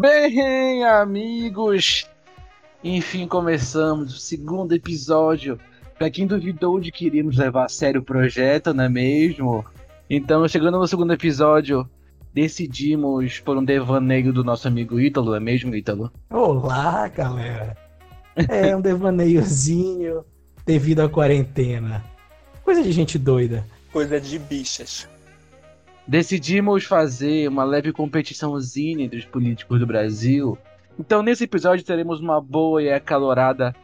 Bem, amigos, enfim começamos o segundo episódio. Para quem duvidou de que iríamos levar a sério o projeto, não é mesmo? Então, chegando no segundo episódio, decidimos por um devaneio do nosso amigo Ítalo, não é mesmo, Ítalo? Olá, galera. É um devaneiozinho devido à quarentena. Coisa de gente doida. Coisa de bichas. Decidimos fazer uma leve competiçãozinha entre os políticos do Brasil. Então, nesse episódio, teremos uma boa e acalorada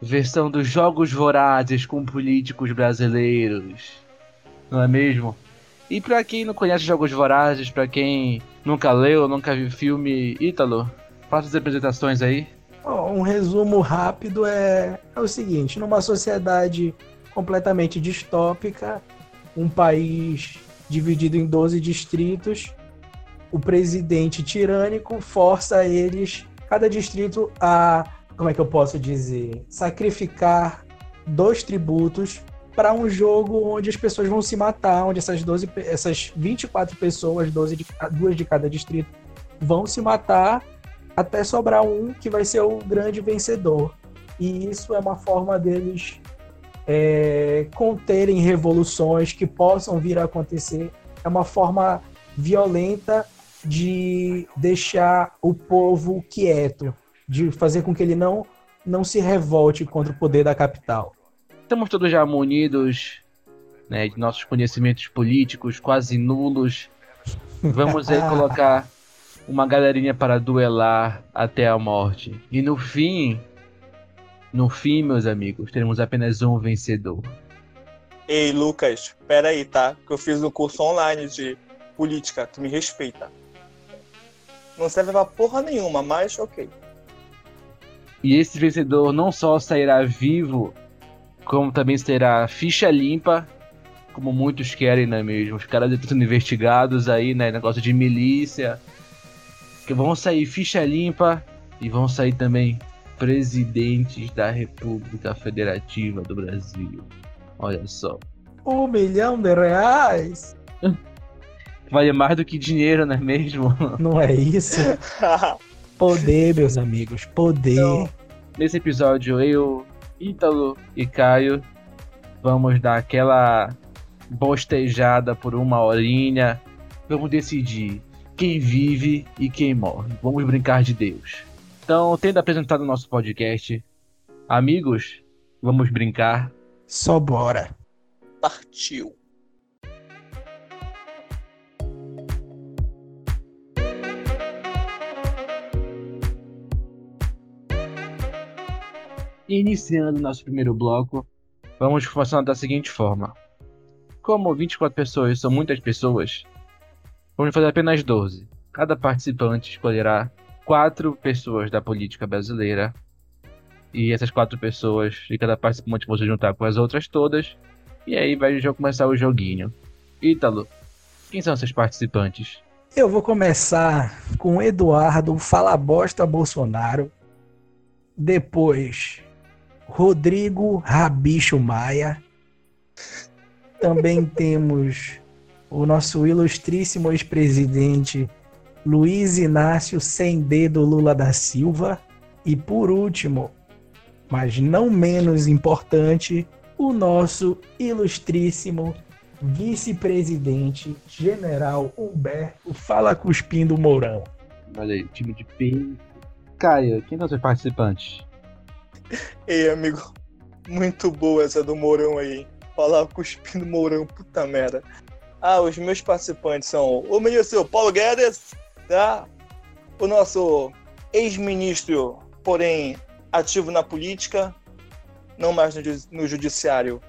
versão dos Jogos Vorazes com políticos brasileiros. Não é mesmo? E pra quem não conhece Jogos Vorazes, pra quem nunca leu, nunca viu filme Ítalo, faça as apresentações aí. Um resumo rápido é, é o seguinte: numa sociedade completamente distópica, um país dividido em 12 distritos. O presidente tirânico força eles, cada distrito, a, como é que eu posso dizer, sacrificar dois tributos para um jogo onde as pessoas vão se matar, onde essas 12, essas 24 pessoas, 12 de, duas de cada distrito, vão se matar até sobrar um que vai ser o grande vencedor. E isso é uma forma deles é, conterem revoluções que possam vir a acontecer. É uma forma violenta de deixar o povo quieto, de fazer com que ele não, não se revolte contra o poder da capital. Estamos todos já munidos né, de nossos conhecimentos políticos quase nulos. Vamos aí colocar uma galerinha para duelar até a morte. E no fim, no fim, meus amigos, teremos apenas um vencedor. Ei, Lucas, pera aí, tá? Que eu fiz um curso online de política, tu me respeita. Não serve pra porra nenhuma, mas ok. E esse vencedor não só sairá vivo, como também será ficha limpa, como muitos querem, não é mesmo? Os caras estão sendo investigados aí, né? Negócio de milícia. Que vão sair ficha limpa e vão sair também presidentes da República Federativa do Brasil. Olha só. Um milhão de reais? Vale mais do que dinheiro, não é mesmo? Não é isso? Poder, meus amigos, poder. Então, nesse episódio, eu, Ítalo e Caio vamos dar aquela bostejada por uma horinha. Vamos decidir quem vive e quem morre. Vamos brincar de Deus. Então, tendo apresentado o nosso podcast, amigos, vamos brincar. Só bora. Partiu. Iniciando nosso primeiro bloco, vamos funcionar da seguinte forma. Como 24 pessoas são muitas pessoas, vamos fazer apenas 12. Cada participante escolherá quatro pessoas da política brasileira. E essas quatro pessoas, e cada participante você juntar com as outras todas. E aí vai começar o joguinho. Ítalo, quem são esses participantes? Eu vou começar com Eduardo Fala Bosta Bolsonaro. Depois, Rodrigo Rabicho Maia. Também temos o nosso ilustríssimo ex-presidente Luiz Inácio sem dedo Lula da Silva e por último, mas não menos importante, o nosso ilustríssimo vice-presidente general Humberto Fala Cuspindo Mourão. Olha aí, time de peso. Caio, quem são os participantes? Ei, amigo, muito boa essa do Mourão aí. Falar Cuspindo Mourão, puta merda. Ah, os meus participantes são o ministro Paulo Guedes, tá? O nosso ex-ministro, porém ativo na política, não mais no, no judiciário,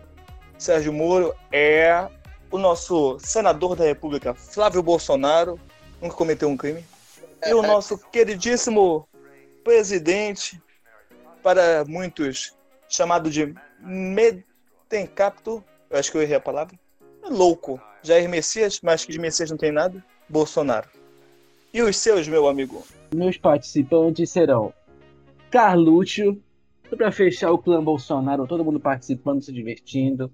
Sérgio Moro, é o nosso senador da República, Flávio Bolsonaro, nunca cometeu um crime. E o nosso queridíssimo presidente, para muitos chamado de Metencapto, eu acho que eu errei a palavra, é louco. Jair Messias, mas que de Messias não tem nada, Bolsonaro. E os seus, meu amigo? Meus participantes serão Carlúcio, para fechar o clã Bolsonaro, todo mundo participando, se divertindo.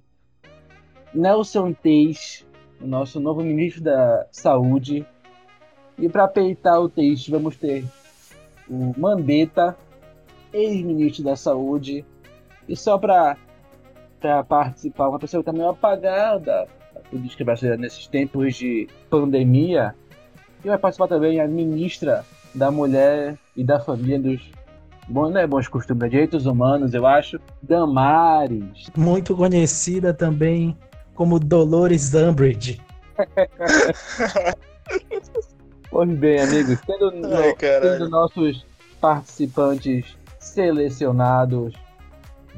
Nelson Teis, o nosso novo ministro da Saúde. E para peitar o Teis, vamos ter o Mandetta, ex-ministro da Saúde. E só para participar, uma pessoa que está meio apagada da política brasileira nesses tempos de pandemia. E vai participar também a ministra da Mulher e da Família dos bom, né, bons costumes, direitos humanos, eu acho, Damares. Muito conhecida também como Dolores Umbridge. pois bem, amigos, tendo, Ai, tendo nossos participantes selecionados,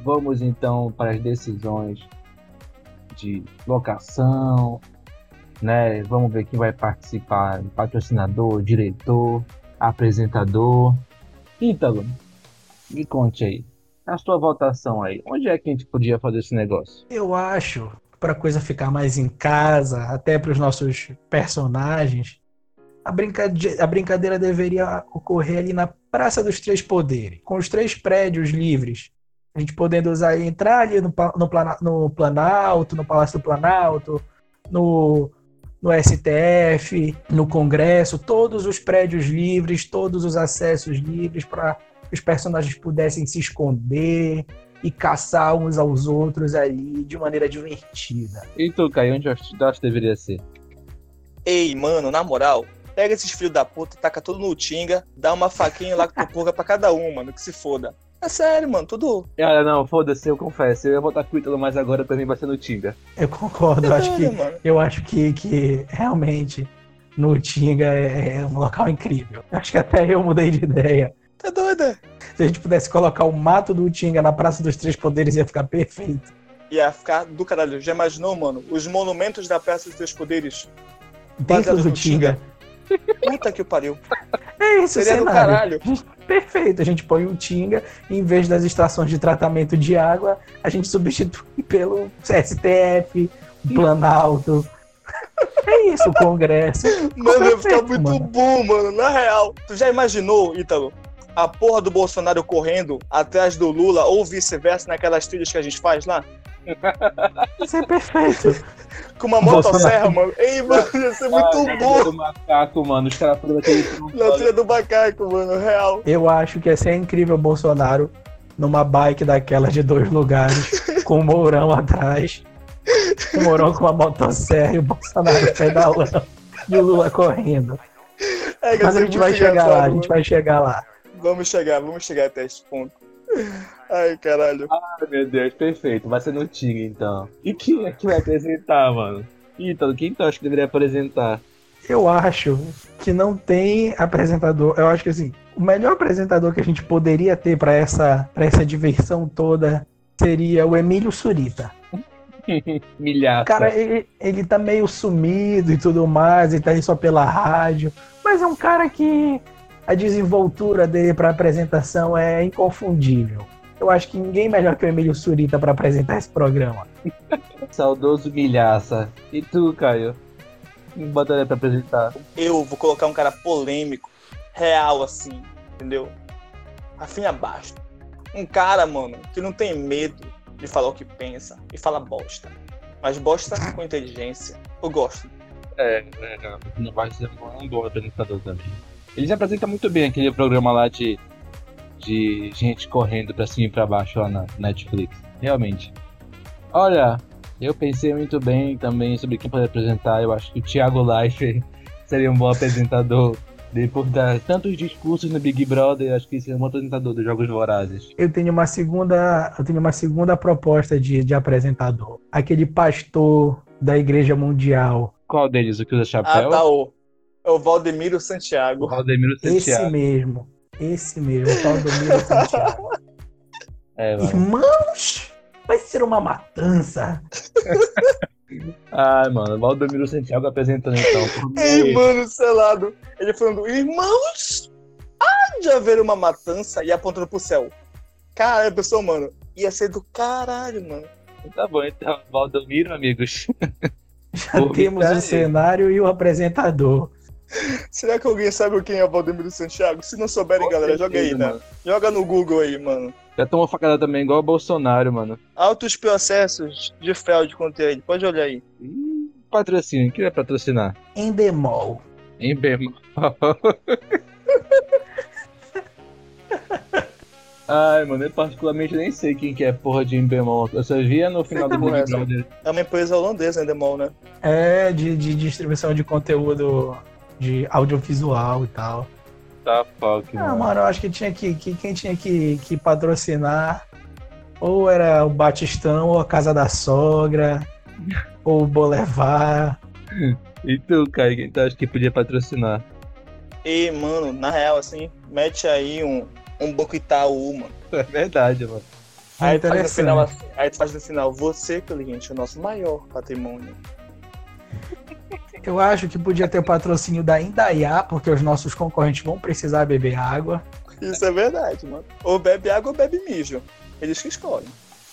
vamos então para as decisões de locação, né? Vamos ver quem vai participar, patrocinador, diretor, apresentador. Ítalo, me conte aí. A sua votação aí, onde é que a gente podia fazer esse negócio? Eu acho, para a coisa ficar mais em casa, até para os nossos personagens, a brincadeira, a brincadeira deveria ocorrer ali na Praça dos Três Poderes, com os três prédios livres. A gente podendo usar entrar ali no, no Planalto, no Palácio do Planalto, no, no STF, no Congresso, todos os prédios livres, todos os acessos livres para os personagens pudessem se esconder e caçar uns aos outros ali de maneira divertida. E tu, Caio, onde acho que deveria ser? Ei, mano, na moral, pega esses filhos da puta, taca tudo no Tinga, dá uma faquinha lá com porra pra cada um, mano, que se foda. É sério, mano, tudo. Cara, não, foda-se, eu confesso. Eu ia votar com o Ítalo, mas agora pra mim vai ser no Tinga. Eu concordo, é eu acho que, eu acho que, que realmente no Tinga é, é um local incrível. Acho que até eu mudei de ideia. Tá doida? Se a gente pudesse colocar o mato do Tinga na Praça dos Três Poderes, ia ficar perfeito. Ia ficar do caralho. Já imaginou, mano? Os monumentos da Praça dos Três Poderes. Dentro do Tinga. Puta que pariu. É isso, Seria cenário. do caralho. Perfeito. A gente põe o Tinga, em vez das estações de tratamento de água, a gente substitui pelo STF, o Planalto. É isso, o Congresso. Mano, ia ficar muito mano. bom, mano. Na real. Tu já imaginou, Ítalo? a porra do Bolsonaro correndo atrás do Lula ou vice-versa naquelas trilhas que a gente faz lá? Isso é perfeito. Com uma motosserra, mano. Ei, mano, ia ser muito ah, bom. do macaco, mano. Os caras falando aquele. Na trilha do macaco, mano, real. Eu acho que ia ser incrível o Bolsonaro numa bike daquelas de dois lugares, com o Mourão atrás. O Mourão com uma motosserra e o Bolsonaro pedalando. E o Lula correndo. É, Mas a gente vai chegar lá, a gente vai chegar lá. Vamos chegar, vamos chegar até esse ponto. Ai, caralho. Ai, meu Deus, perfeito. Vai ser no Tigre, então. E quem é que vai apresentar, mano? Ítalo, quem tu acha que deveria apresentar? Eu acho que não tem apresentador. Eu acho que assim, o melhor apresentador que a gente poderia ter para essa, pra essa diversão toda seria o Emílio Surita. Milhaça. Cara, ele, ele tá meio sumido e tudo mais, ele tá aí só pela rádio. Mas é um cara que a desenvoltura dele para apresentação é inconfundível. Eu acho que ninguém melhor que o Emílio Surita para apresentar esse programa. Saudoso milhaça. E tu, Caio? Me botaria pra apresentar. Eu vou colocar um cara polêmico, real assim, entendeu? Afim abaixo. Um cara, mano, que não tem medo de falar o que pensa e fala bosta. Mas bosta com inteligência. Eu gosto. É, é não vai ser um bom apresentador também. Eles apresentam muito bem aquele programa lá de, de gente correndo pra cima e pra baixo lá na Netflix. Realmente. Olha, eu pensei muito bem também sobre quem pode apresentar. Eu acho que o Thiago Leifert seria um bom apresentador. Depois de tantos discursos no Big Brother, acho que seria um bom apresentador dos Jogos Vorazes. Eu tenho uma segunda, eu tenho uma segunda proposta de, de apresentador. Aquele pastor da Igreja Mundial. Qual deles? O que usa chapéu? Ah, tá, o é o Valdemiro Santiago. Valdemiro Santiago. Esse mesmo. Esse mesmo, Valdemiro Santiago. É, Irmãos, vai ser uma matança. Ai, mano, Valdemiro Santiago apresentando então. Ei, mano, selado. Ele falando, irmãos, há de haver uma matança e apontando pro céu. Cara, pessoal, mano, ia ser do caralho, mano. Tá bom, então, Valdomiro, amigos. Já temos o cenário e o apresentador. Será que alguém sabe quem é o Valdemiro Santiago? Se não souberem, galera, joga aí, né? Joga no Google aí, mano. Já tomou facada também, igual o Bolsonaro, mano. Altos processos de Feld contra ele. Pode olhar aí. Ih, patrocínio. Quem vai patrocinar? Endemol. Endemol. Ai, mano, eu particularmente nem sei quem que é porra de Embemol. Eu só via no final do Big é essa? Brother. É uma empresa holandesa, Endemol, né? É, de, de distribuição de conteúdo de audiovisual e tal. Tá, fuck, Ah, mano. mano, eu acho que tinha que, que quem tinha que, que patrocinar ou era o Batistão, ou a Casa da Sogra, ou o Bolevar. E tu, Kai, quem tu acha que podia patrocinar? E, mano, na real, assim, mete aí um, um Banco Itaú, mano. É verdade, mano. Aí tu faz no final Interessante. assim, aí tu faz no final, você, cliente, é o nosso maior patrimônio. Eu acho que podia ter o patrocínio da Indaiá, porque os nossos concorrentes vão precisar beber água. Isso é verdade, mano. Ou bebe água ou bebe mijo. Eles que escolhem.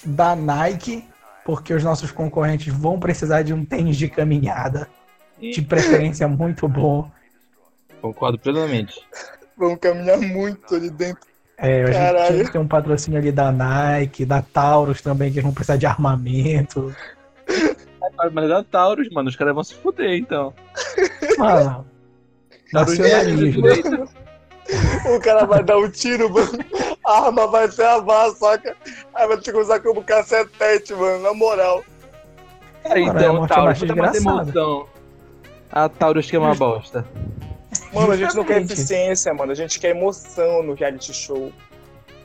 Da Nike, porque os nossos concorrentes vão precisar de um tênis de caminhada. De preferência muito bom. Concordo plenamente. Vão caminhar muito ali dentro. É, a gente Caralho. que ter um patrocínio ali da Nike, da Taurus também, que eles vão precisar de armamento. Mas é Taurus, mano, os caras vão se fuder, então. Mano, nacionalismo. O cara vai dar um tiro, mano. A arma vai travar, saca? Aí vai ter que usar como cacetete, mano, na moral. Mano, é então, uma Taurus, mais desgraçada. emoção. A Taurus que é uma bosta. Mano, a gente não quer eficiência, mano. A gente quer emoção no reality show.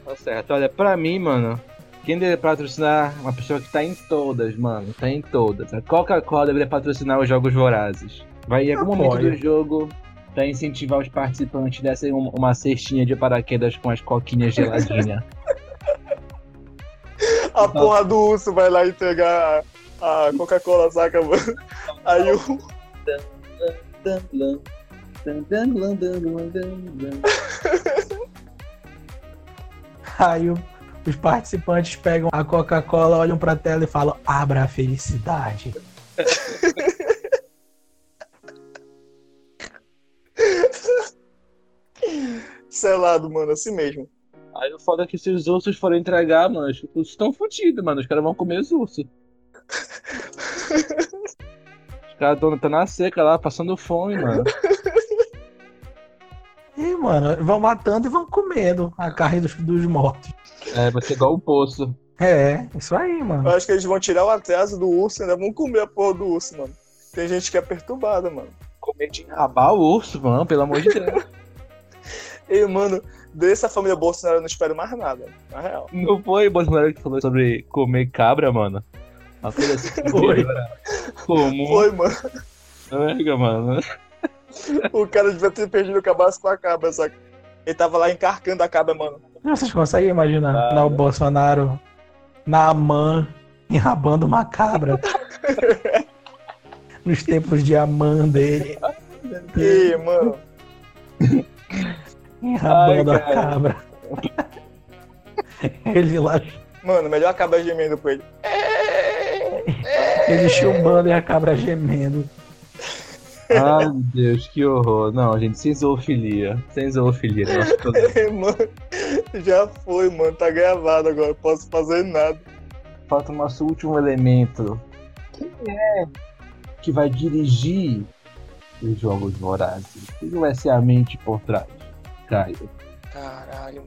Tá certo. Olha, pra mim, mano, quem deveria patrocinar uma pessoa que tá em todas, mano. Tá em todas. A Coca-Cola deveria patrocinar os Jogos Vorazes. Vai em algum momento do jogo pra incentivar os participantes dessem um- uma cestinha de paraquedas com as coquinhas geladinhas. A porra do urso vai lá entregar a, a Coca-Cola, saca, mano? Aí o. Aí o- os participantes pegam a Coca-Cola, olham pra tela e falam: Abra a felicidade. Selado, mano, assim mesmo. Aí o foda é que se os ursos forem entregar, mano, os ursos estão fodidos, mano. Os caras vão comer os ursos. Os caras estão na seca lá, passando fome, mano. E, mano, vão matando e vão comendo a carne dos, dos mortos. É, vai ser igual o poço. É, isso aí, Eu mano. acho que eles vão tirar o atraso do urso e ainda vão comer a porra do urso, mano. Tem gente que é perturbada, mano. Comer de rabar o urso, mano, pelo amor de Deus. E, mano, dessa família Bolsonaro eu não espero mais nada, na real. Não foi o Bolsonaro que falou sobre comer cabra, mano? Uma coisa assim Foi. era comum. Foi, mano. Mega, mano. O cara devia ter perdido o cabaço com a cabra, saca? Ele tava lá encarcando a cabra, mano. Vocês conseguem imaginar Ah, lá o Bolsonaro na AMAN enrabando uma cabra nos tempos de AMAN dele, E, mano, enrabando Ai, a cabra. Ele lá, mano, melhor a cabra gemendo com ele. ele chumbando e a cabra gemendo. Ai, meu Deus, que horror. Não, gente, sem zoofilia. Sem zoofilia. Nossa, tô- mano, já foi, mano. Tá gravado agora. Posso fazer nada. Falta o nosso último elemento. Quem é que vai dirigir os Jogos Vorazes? Quem vai ser a mente por trás? Caio. Caralho.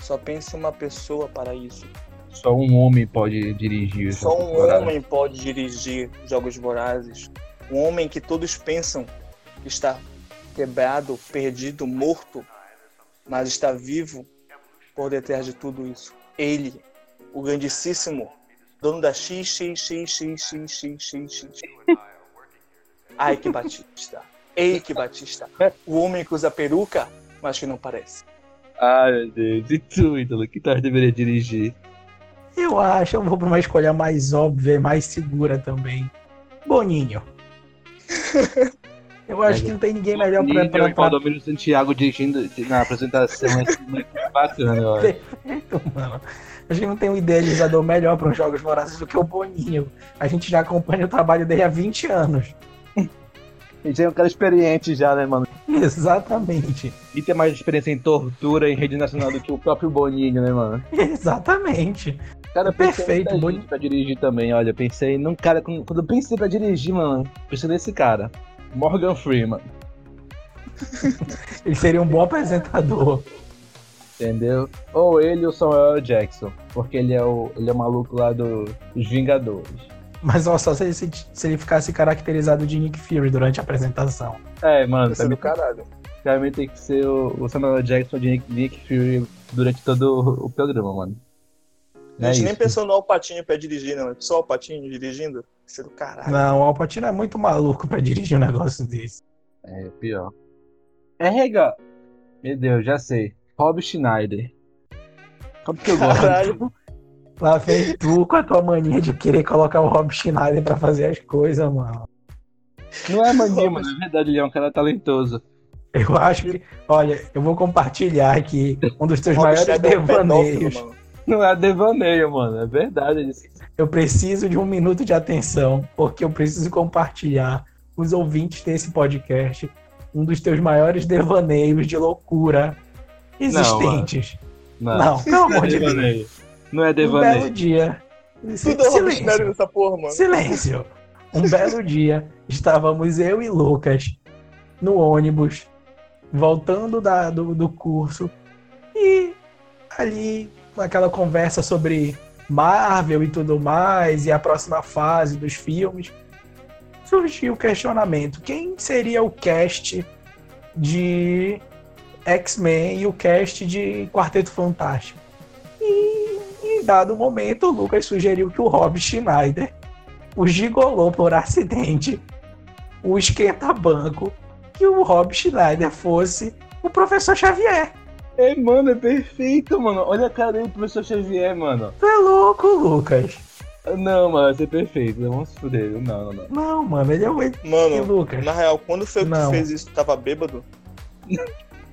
Só pense em uma pessoa para isso. Só um homem pode dirigir os Só Jogos um Vorazes. homem pode dirigir Jogos Vorazes. Um homem que todos pensam que está quebrado, perdido, morto, mas está vivo por detrás de tudo isso. Ele, o grandíssimo dono da X, X, X, X, X, X, X, X. Ike Batista. Batista. O homem que usa peruca, mas que não parece. Ai, meu Deus. E tu, Ítalo? Que tu deveria dirigir? Eu acho, eu vou pra uma escolha mais óbvia e mais segura também. Boninho. Eu acho que não tem ninguém melhor pra, Nível pra, e pra, Valdomiro Santiago dirigindo na apresentação. É muito bacana, eu acho. Perfeito, mano. A gente não tem um idealizador melhor para os Jogos Vorazes do que o Boninho. A gente já acompanha o trabalho dele há 20 anos. A gente é um cara experiente já, né, mano? Exatamente. E tem mais experiência em tortura em rede nacional do que o próprio Boninho, né, mano? Exatamente. Cara, Perfeito, Boninho. pra dirigir também, olha. Pensei num cara. Quando eu pensei pra dirigir, mano, pensei nesse cara. Morgan Freeman. Ele seria um bom apresentador. Entendeu? Ou ele ou Samuel Jackson. Porque ele é o, ele é o maluco lá do, dos Vingadores. Mas ó, só se ele, se, se ele ficasse caracterizado de Nick Fury durante a apresentação. É, mano, Isso é do caralho. também tem que ser o, o Samuel Jackson de Nick, Nick Fury durante todo o, o programa, mano. A gente É nem isso. pensou no Alpatinho pra dirigir, não. É só o Alpatinho dirigindo. Isso é do caralho. Não, o Alpatino é muito maluco pra dirigir um negócio desse. É, pior. É rega. Meu Deus, já sei. Rob Schneider. Como que eu gosto? Caralho. Lá vem tu com a tua mania de querer colocar o Rob Schneider pra fazer as coisas, mano. Não é mania, mano. Na verdade, ele é um cara talentoso. Eu acho que. Olha, eu vou compartilhar aqui um dos teus maiores é pedófilo, devaneios. Não é devaneio, mano. É verdade. isso. Eu preciso de um minuto de atenção, porque eu preciso compartilhar com os ouvintes desse podcast um dos teus maiores devaneios de loucura existentes. Não, Não, pelo não é amor de Deus. Devaneio. Não é Um belo devaneio. dia. Tudo é Silêncio. nessa porra, mano. Silêncio. Um belo dia, estávamos eu e Lucas no ônibus, voltando da, do, do curso, e ali, naquela conversa sobre Marvel e tudo mais, e a próxima fase dos filmes, surgiu o questionamento: quem seria o cast de X-Men e o cast de Quarteto Fantástico? E em dado momento, o Lucas sugeriu que o Rob Schneider o gigolô por acidente, o esquenta-banco, que o Rob Schneider fosse o professor Xavier. É, mano, é perfeito, mano. Olha a cara aí do professor Xavier, mano. Tu é louco, Lucas? Não, mano, vai ser perfeito. Vamos se fuder. Não, não, não. Não, mano, ele é o Mano, Lucas. na real, quando foi que fez isso? Tu tava bêbado?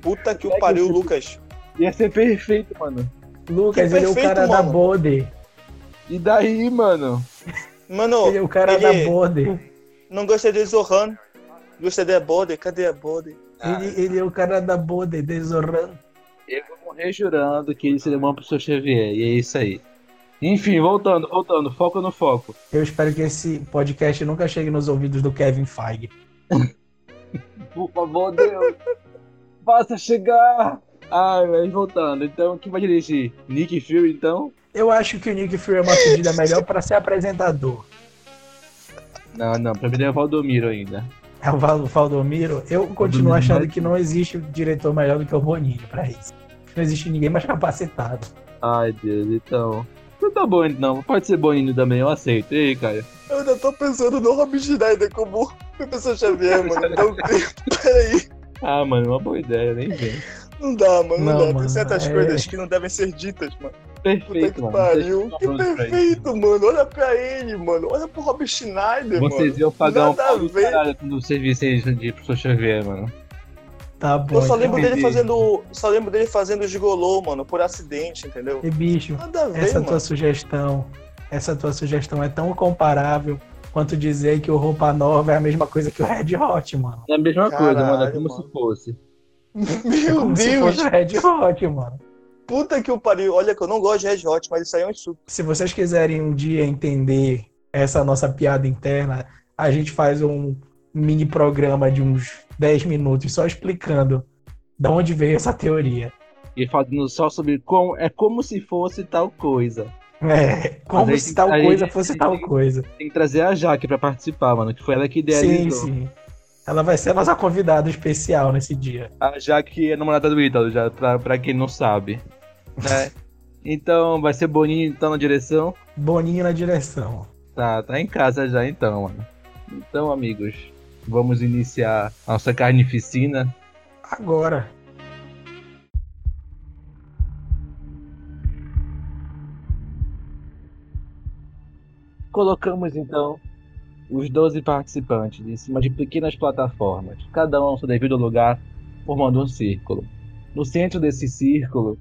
Puta que o pariu, Lucas. Ia ser perfeito, mano. Lucas, Que ele é o perfeito, cara da mano. Bode. E daí, mano? Mano, Ele é o cara ele- da Bode. não gostei de Zohan. Gostei da Bode. Cadê a Bode? Ah, Ele, ele é o cara da Bode, de Zoran. Eu vou morrer jurando que ele seria bom pro professor Xavier. E é isso aí. Enfim, voltando, voltando. Foco no foco. Eu espero que esse podcast nunca chegue nos ouvidos do Kevin Feige. Por favor, Deus. Faça chegar. Ai, mas voltando. Então, quem vai dirigir? Nick Fury, então? Eu acho que o Nick Fury é uma pedida melhor para ser apresentador. Não, não. Pra mim é o Valdomiro ainda. É o Val- Valdomiro. Eu continuo achando que não existe diretor melhor do que o Boninho pra isso. Não existe ninguém mais capacitado. Ai, Deus. Então... Não tá bom, não. Pode ser Boninho também, eu aceito. E aí, cara? Eu ainda tô pensando no Rob Schneider como professor Xavier, mano. Tempo. Peraí. Ah, mano, uma boa ideia, nem vem. Não dá, mano. Não, Não, dá. mano, Tem certas é- coisas que não devem ser ditas, mano. Puta Perfeito, que mano. pariu. Vocês Que perfeito, mano. Olha pra ele, mano. Olha pro Rob Schneider, Vocês mano. iam pagar um Nada pau a do ver. caralho quando vocês vissem de professor Xavier, mano. Tá bom. Eu só lembro então. dele entendi. fazendo. Só lembro dele fazendo gigolô, mano, por acidente, entendeu? E bicho, Nada a ver, essa mano. tua sugestão, essa tua sugestão é tão comparável quanto dizer que o Roupa Nova é a mesma coisa que o Red Hot, mano. É a mesma coisa, mano. É Caralho, como mano. se fosse. É Meu se Deus! fosse o Red Hot, mano. Puta que o pariu. Olha que eu não gosto de Red Hot, mas isso aí é um insulto. Se vocês quiserem um dia entender essa nossa piada interna, a gente faz um mini programa de uns 10 minutos só explicando de onde veio essa teoria. E falando só sobre como. É como se fosse tal coisa. É, como se tem- tal coisa fosse tem- tal coisa. Tem que trazer a Jaque pra participar, mano. Que foi ela que Sim, idealizou. sim. Ela vai ser a nossa convidada especial nesse dia. A Jaque é namorada do Ítalo, já, pra, pra quem não sabe. Né? Então, vai ser Boninho então na direção. Boninho na direção. Tá, tá em casa já então, mano. Então, amigos, vamos iniciar a nossa carnificina. Agora. Colocamos então os 12 participantes em cima de pequenas plataformas, cada um no seu devido lugar, formando um círculo. No centro desse círculo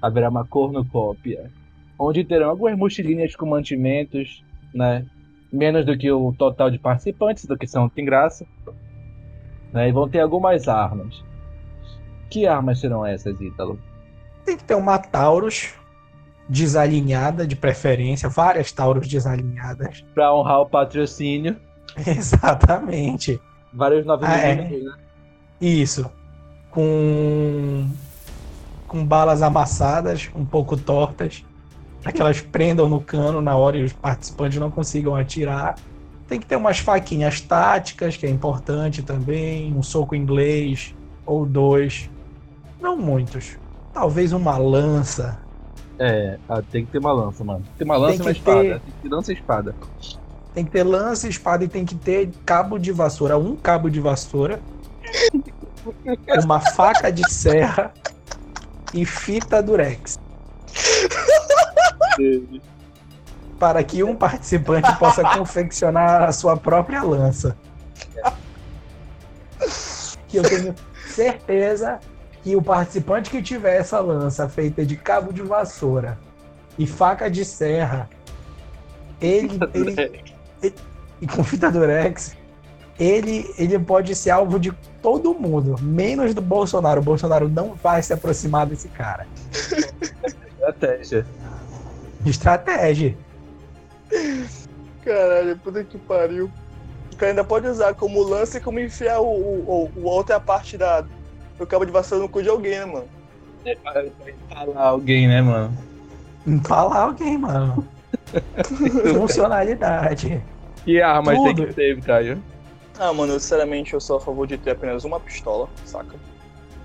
haverá uma cornucópia, onde terão algumas mochilinhas com mantimentos, né? Menos do que o total de participantes, do que são tem graça. Né? E vão ter algumas armas. Que armas serão essas, Ítalo? Tem que ter uma Taurus desalinhada, de preferência, várias Taurus desalinhadas. Pra honrar o patrocínio, Exatamente. vários 9 Ah, é. né? Isso. Com com balas amassadas, um pouco tortas, para que elas prendam no cano na hora e os participantes não consigam atirar. Tem que ter umas faquinhas táticas, que é importante também, um soco inglês ou dois. Não muitos. Talvez uma lança. É, ah, tem que ter uma lança, mano. Tem que ter uma lança e uma espada. ter- Tem que ter lança e espada. Tem que ter lança, espada e tem que ter cabo de vassoura. Um cabo de vassoura. uma faca de serra e fita durex. Para que um participante possa confeccionar a sua própria lança. Que eu tenho certeza que o participante que tiver essa lança feita de cabo de vassoura e faca de serra, ele, ele e com fita durex, ele, ele pode ser alvo de todo mundo, menos do Bolsonaro. O Bolsonaro não vai se aproximar desse cara. Estratégia. Estratégia. Caralho, puta que pariu. O cara ainda pode usar como lance e como enfiar o, o, o, o outra parte da, do cabo de vassoura no cu de alguém, né, mano? É pra, falar alguém, né, mano? Falar alguém, mano. Funcionalidade. Que armas tem que ter, Caio? Ah, mano, eu, sinceramente eu sou a favor de ter apenas uma pistola, saca?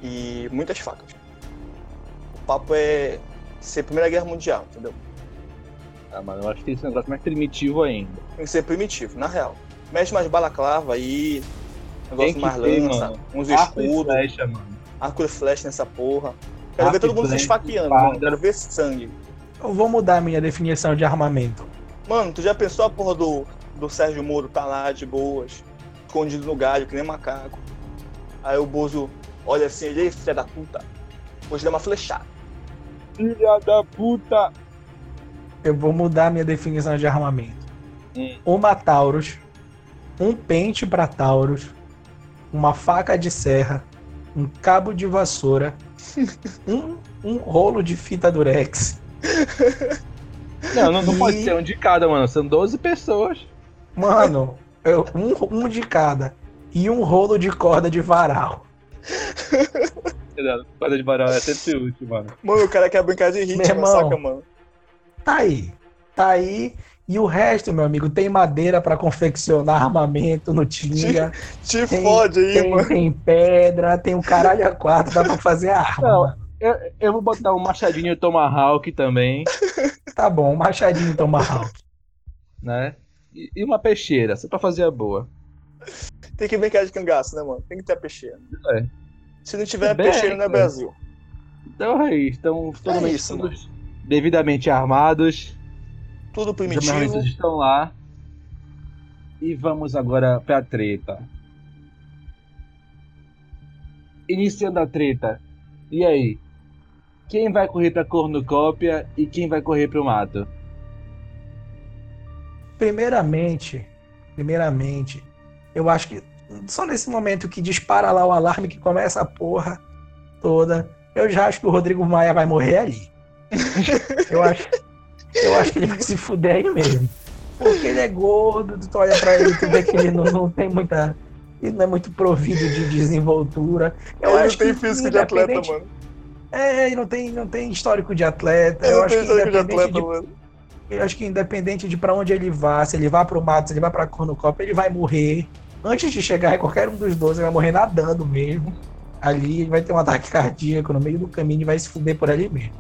E muitas facas. O papo é ser Primeira Guerra Mundial, entendeu? Ah, mano, eu acho que esse negócio é mais primitivo ainda. Tem que ser primitivo, na real. Mexe mais balaclava aí, Tem negócio que mais lança, uns Arco e escudos, flecha, mano. arco e flecha nessa porra. Quero Arco ver todo e mundo se esfaqueando, espada. mano. Quero ver sangue. Eu vou mudar minha definição de armamento. Mano, tu já pensou a porra do, do Sérgio Moro tá lá de boas, escondido no galho, que nem macaco. Aí o Bozo olha assim, ele, "Ei, filha da puta, vou te dar uma flechada. Filha da puta! Eu vou mudar minha definição de armamento. Hum. Uma Taurus, um pente para Taurus, uma faca de serra, um cabo de vassoura, um, um rolo de fita durex. Não, não, não E- pode ser um de cada, mano. São 12 pessoas. Mano, eu- um, um de cada. E um rolo de corda de varal. Corda de varal é sempre útil, mano. Mano, o cara quer brincar de Meu ritmo, irmão. saca, mano? Tá aí. Tá aí. E o resto, meu amigo, tem madeira para confeccionar armamento no Tinga, Te Tem- fode aí, tem, mano. tem pedra, tem o caralho a quatro, dá pra fazer arma. Não. Eu, eu vou botar um machadinho Tomahawk também, Tá bom, machadinho Tomahawk. né? E, e uma peixeira, só pra fazer a boa. Tem que brincar de cangaço, né, mano? Tem que ter a peixeira. É. Se não tiver Bem, peixeira, não é cara. Brasil. Então é isso. Estão isso, todos devidamente armados. Tudo Os primitivo. armamentos estão lá. E vamos agora pra treta. Iniciando a treta. E aí? Quem vai correr pra cornucópia e quem vai correr pro mato? Primeiramente, primeiramente, eu acho que só nesse momento que dispara lá o alarme que começa a porra toda, eu já acho que o Rodrigo Maia vai morrer ali. Eu acho, eu acho que ele vai se fuder aí mesmo. Porque ele é gordo, tu olha pra ele, tu vê que ele não, não tem muita. Ele não é muito provido de desenvoltura. Eu Ele não acho tem que físico de atleta, independente- mano. É, ele não tem, não tem histórico de atleta. Ele eu não acho que histórico de independente atleta, de mano. eu acho que independente de pra onde ele vá, se ele vá pro mato, se ele vai pra cornucópia, ele vai morrer. Antes de chegar em qualquer um dos dois, ele vai morrer nadando mesmo. Ali ele vai ter um ataque cardíaco no meio do caminho e vai se fuder por ali mesmo.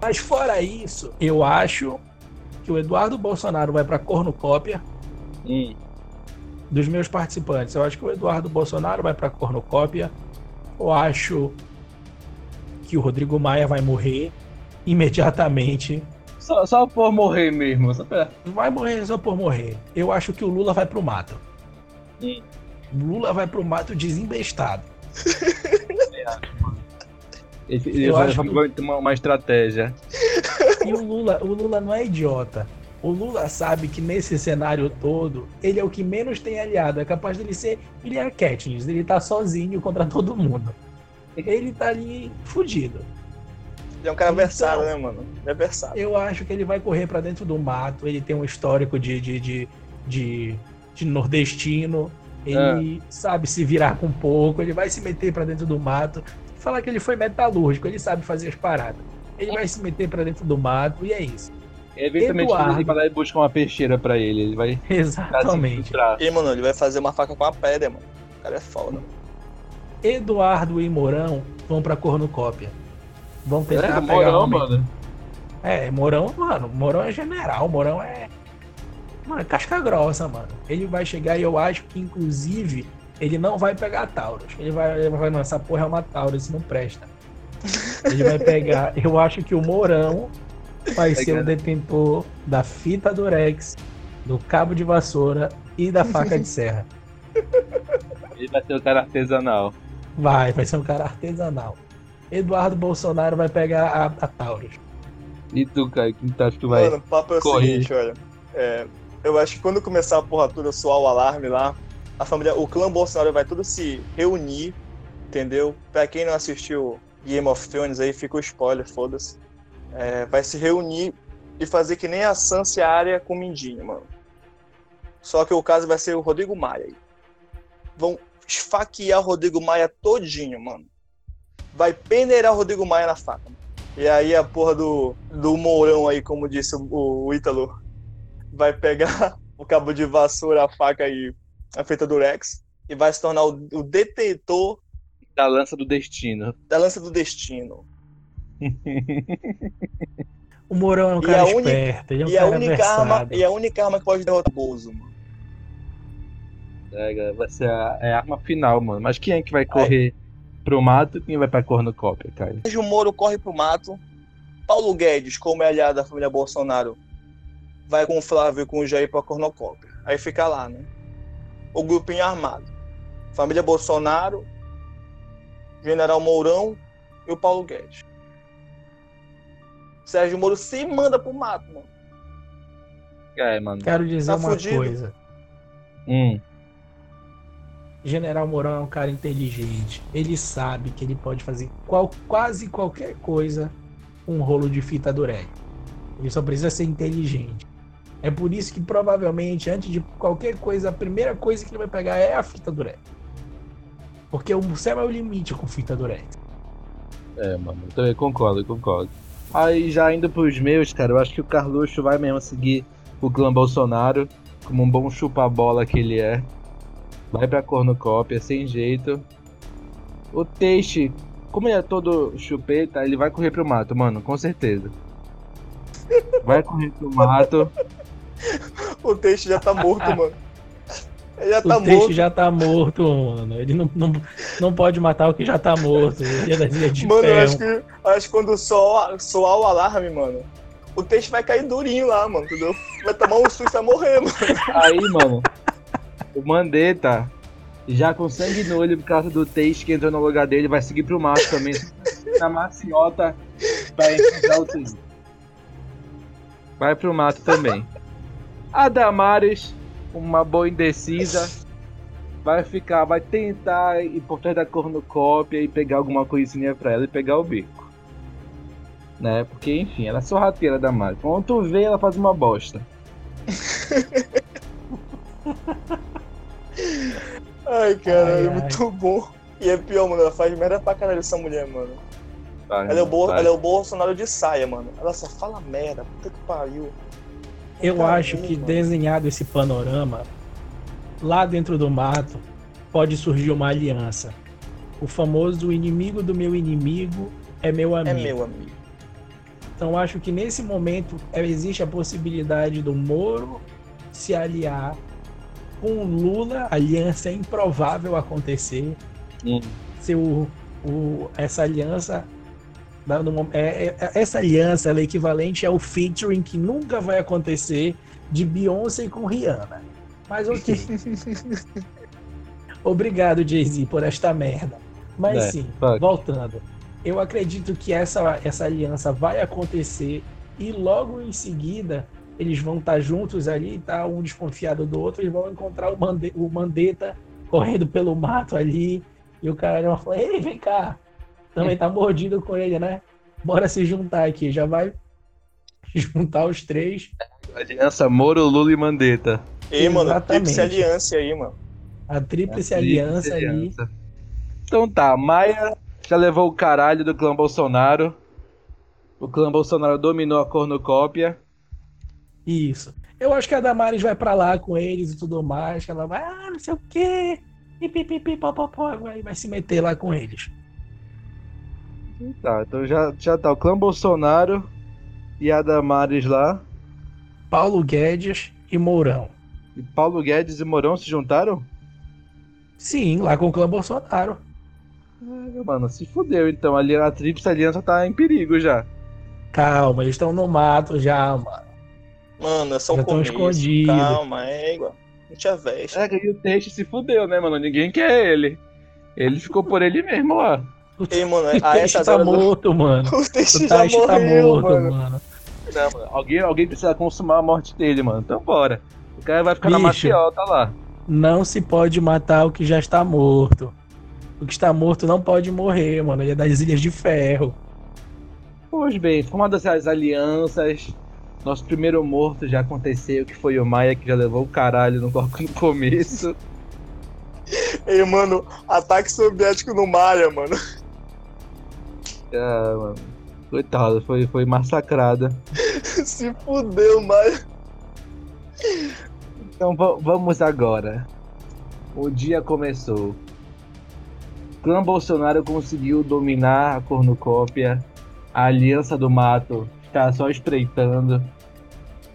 Mas fora isso, eu acho que o Eduardo Bolsonaro vai pra cornucópia Hum. dos meus participantes. Eu acho que o Eduardo Bolsonaro vai pra cornucópia. Eu acho que o Rodrigo Maia vai morrer imediatamente. Só, só por morrer mesmo. Só pra... Vai morrer só por morrer. Eu acho que o Lula vai pro mato. Hum. Lula vai pro mato desembestado. Ele, ele Eu vai, acho que- vai ter uma, uma estratégia. E o Lula, o Lula não é idiota. O Lula sabe que nesse cenário todo, ele é o que menos tem aliado. É capaz dele ser. Ele é Katniss, ele tá sozinho contra todo mundo. Ele tá ali fudido. Ele é um cara Então- versátil, né, mano? Ele é versátil. Eu acho que ele vai correr pra dentro do mato. Ele tem um histórico de, de, de, de, de nordestino. Ele sabe se virar com pouco. Ele vai se meter pra dentro do mato. Falar que ele foi metalúrgico, ele sabe fazer as paradas. Ele vai se meter pra dentro do mato e é isso. Eventualmente Eduardo. ele vai lá e busca uma peixeira pra ele. Ele vai Exatamente. Pra... E, mano, ele vai fazer uma faca com a pedra, mano. O cara é foda. Eduardo e Mourão vão pra cornucópia. Vão tentar É, pegar Morão, homem. mano. É, Mourão, mano, Mourão é general, Mourão é. Mano, é casca grossa, mano. Ele vai chegar e eu acho que, inclusive, ele não vai pegar Taurus. Ele vai, ele vai não, essa porra é uma Taurus, isso não presta. Ele vai pegar. Eu acho que o Mourão vai ser o detentor da fita do Rex, do cabo de vassoura e da faca de serra. Ele vai ser o cara artesanal. Vai, vai ser um cara artesanal. Eduardo Bolsonaro vai pegar a, a Taurus. E tu, cara, quem tu acha que tu vai? Mano, o papo é o correr. seguinte, olha. É, eu acho que quando começar a porra toda, soar o alarme lá, a família, o clã Bolsonaro vai tudo se reunir, entendeu? Pra quem não assistiu Game of Thrones aí, fica o spoiler, foda-se. É, vai se reunir e fazer que nem a Sansa a Arya com o Mindinho, mano. Só que o caso vai ser o Rodrigo Maia aí. Vão esfaquear o Rodrigo Maia todinho, mano. Vai peneirar o Rodrigo Maia na faca. mano. E aí a porra do, do Mourão aí, como disse o, o Ítalo, vai pegar o cabo de vassoura, a faca e a feita do Rex e vai se tornar o, o detentor Da lança do destino. da lança do destino. O Mourão é um cara a esperto, ele é um e, a cara única arma, e a única arma que pode derrotar o Bozo, mano. É, vai ser a, é a arma final, mano. Mas quem é que vai correr pro mato e quem vai pra cornucópia, cara? Sérgio Moro corre pro mato. Paulo Guedes, como é aliado da família Bolsonaro, vai com o Flávio e com o Jair pra cornucópia. Aí fica lá, né? O grupinho armado. Família Bolsonaro, General Mourão e o Paulo Guedes. Sérgio Moro se manda pro mato, mano. É, mano. Quero dizer Tá uma fudido. coisa. Hum. General Mourão é um cara inteligente. Ele sabe que ele pode fazer qual- quase qualquer coisa com um rolo de fita durex. Ele só precisa ser inteligente. É por isso que provavelmente, antes de qualquer coisa, a primeira coisa que ele vai pegar é a fita durex. Porque o céu é o limite com fita durex. É, mano. Eu também concordo, eu concordo. Aí já indo pros meus, cara, eu acho que o Carluxo vai mesmo seguir o clã Bolsonaro, como um bom chupa-bola que ele é. Vai pra cornucópia, sem jeito. O Teixe, como ele é todo chupeta, ele vai correr pro mato, mano, com certeza. Vai correr pro mato. O Teixe já tá morto, mano. Ele já O tá Teixe morto. já tá morto, mano. Ele não, não, não pode matar o que já tá morto. Ele é de Mano, eu ferro. acho que, acho que quando soar, soar o alarme, mano, o Teixe vai cair durinho lá, mano, entendeu? Vai tomar um susto e vai morrer, mano. Aí, mano, o Mandetta, já com sangue no olho por causa do Teixe que entrou no lugar dele, vai seguir pro mato também. Na maciota, vai encontrar o Teixe. Vai pro mato também. A Damares, uma boa indecisa, vai ficar, vai tentar ir por trás da cornucópia e pegar alguma coisinha pra ela e pegar o bico. Né? Porque, enfim, ela é sorrateira da Damares. Quando tu vê, ela faz uma bosta. Ai, cara, Ai, é ai. muito bom. E é pior, mano, ela faz merda pra caralho essa mulher, mano. Vai, Ela é, o Bo- vai. ela é o Bolsonaro de saia, mano. Ela só fala merda, puta que pariu. Eu Caramba, acho que mano. desenhado esse panorama, lá dentro do mato, pode surgir uma aliança. O famoso inimigo do meu inimigo é meu É amigo. meu amigo. Então acho que nesse momento é, existe a possibilidade do Moro se aliar com o Lula, a aliança é improvável acontecer. Hum. Se o, o- essa aliança no mom- é- é- essa aliança ela é equivalente ao featuring que nunca vai acontecer de Beyoncé com Rihanna. Mas ok. Obrigado, Jay-Z, por esta merda. Mas É, sim, fuck. voltando. Eu acredito que essa, essa aliança vai acontecer e logo em seguida eles vão estar juntos ali, tá um desconfiado do outro, eles vão encontrar o, Mande o Mandetta correndo pelo mato ali e o cara vai falar, ei, vem cá, também tá mordido com ele, né? Bora se juntar aqui, já vai juntar os três, Aliança Moro, Lula e Mandetta. E, mano, Exatamente. tríplice aliança aí, mano. a tríplice A aliança ali. aliança. Então tá, Maia, já levou o caralho do clã Bolsonaro. O clã Bolsonaro dominou a cornucópia. Isso. Eu acho que a Damares vai pra lá com eles e tudo mais. Que ela vai, ah, não sei o quê. Popopó, vai, vai se meter lá com eles. Tá, então já, já tá o clã Bolsonaro e a Damares lá. Paulo Guedes e Mourão. E Paulo Guedes e Mourão se juntaram? Sim, lá com o clã Bolsonaro. Ah, mano, se fudeu então. Ali a Tríplice Aliança tá em perigo já. Calma, eles estão no mato já, mano. Mano, é só Já um tão começo. escondido. Calma, é igual. Não te aveste. É, e o Teixe se fudeu, né, mano? Ninguém quer ele. Ele ficou por ele mesmo lá. Ei, mano, O a Teixe essa tá do... morto, mano. O Teixe tá morreu, morto, mano. mano. Não, mano, alguém, alguém precisa consumar a morte dele, mano. Então bora. O cara vai ficar na Bicho. maciota lá. Não se pode matar o que já está morto. O que está morto não pode morrer, mano. Ele é das Ilhas de Ferro. Pois bem, formadas as alianças. Nosso primeiro morto já aconteceu, que foi o Maia, que já levou o caralho no, no começo. Ei, mano, ataque soviético no Maia, mano. Ah, mano. Coitado, foi, foi massacrada. Se fudeu, Maia. Então va- vamos agora. O dia começou. Clã Bolsonaro conseguiu dominar a cornucópia. A Aliança do Mato está só espreitando.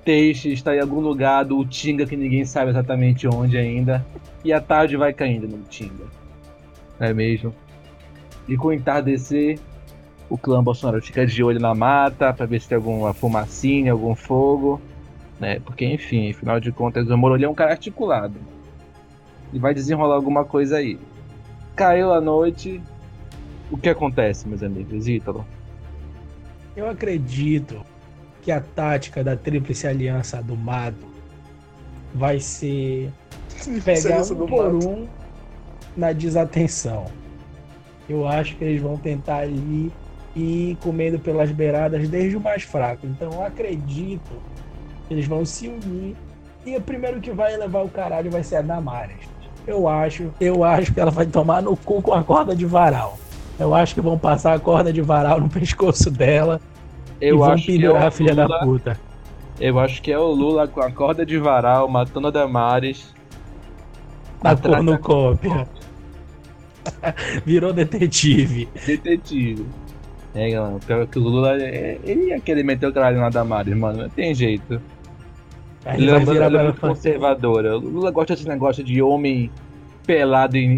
Teixe está em algum lugar do Tinga que ninguém sabe exatamente onde ainda. E a tarde vai caindo no Tinga. Não é mesmo? E com o entardecer, o clã Bolsonaro fica de olho na mata para ver se tem alguma fumacinha, algum fogo né? Porque, enfim, afinal de contas, o Moro ele é um cara articulado. E vai desenrolar alguma coisa aí. Caiu a noite. O que acontece, meus amigos? Ítalo? Eu acredito que a tática da Tríplice Aliança do Mato vai ser pegar um do por mato. um na desatenção. Eu acho que eles vão tentar ali ir comendo pelas beiradas desde o mais fraco. Então eu acredito que eles vão se unir e o primeiro que vai levar o caralho vai ser a Damares. Eu acho, eu acho que ela vai tomar no cu com a corda de varal. Eu acho que vão passar a corda de varal no pescoço dela Eu e vão acho que é pendurar o a filha Lula, da puta. Eu acho que é o Lula com a corda de varal matando a Damares. Na da- cornucópia. Virou detetive. Detetive. É, galera, pior que o Lula, é- ele ia querer meter o caralho na Damares, mano. Não tem jeito. Ele, vai é, virar é muito conservadora. O Lula gosta desse negócio de homem pelado em,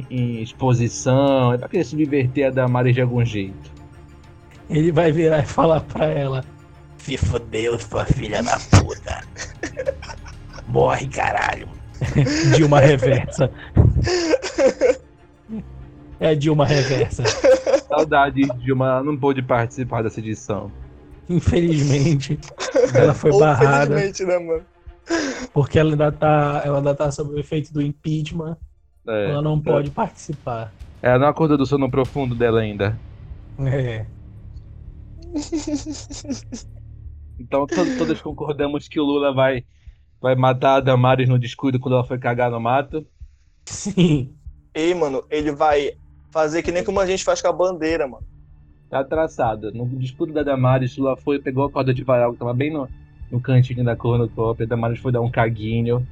em- em exposição. Ele vai querer subverter a Damares de algum jeito. Ele vai virar e falar pra ela: Se fodeu, sua filha da puta. Morre, caralho. Dilma reversa. É a Dilma reversa. Saudade de uma. Não pôde participar dessa edição. Infelizmente, ela foi barrada felizmente, né, mano? porque ela ainda tá, ela ainda tá sob o efeito do impeachment. É, Ela não pode participar. Ela não acordou do sono profundo dela ainda. É. Então to- todas concordamos que o Lula vai, vai matar a Damares no descuido quando ela foi cagar no mato. Sim. Ei, mano, ele vai fazer que nem como a gente faz com a bandeira, mano. Tá traçado. No descuido da Damares, Lula foi, pegou a corda de varal que tava bem no, no cantinho da cornucópia. Damares foi dar um caguinho.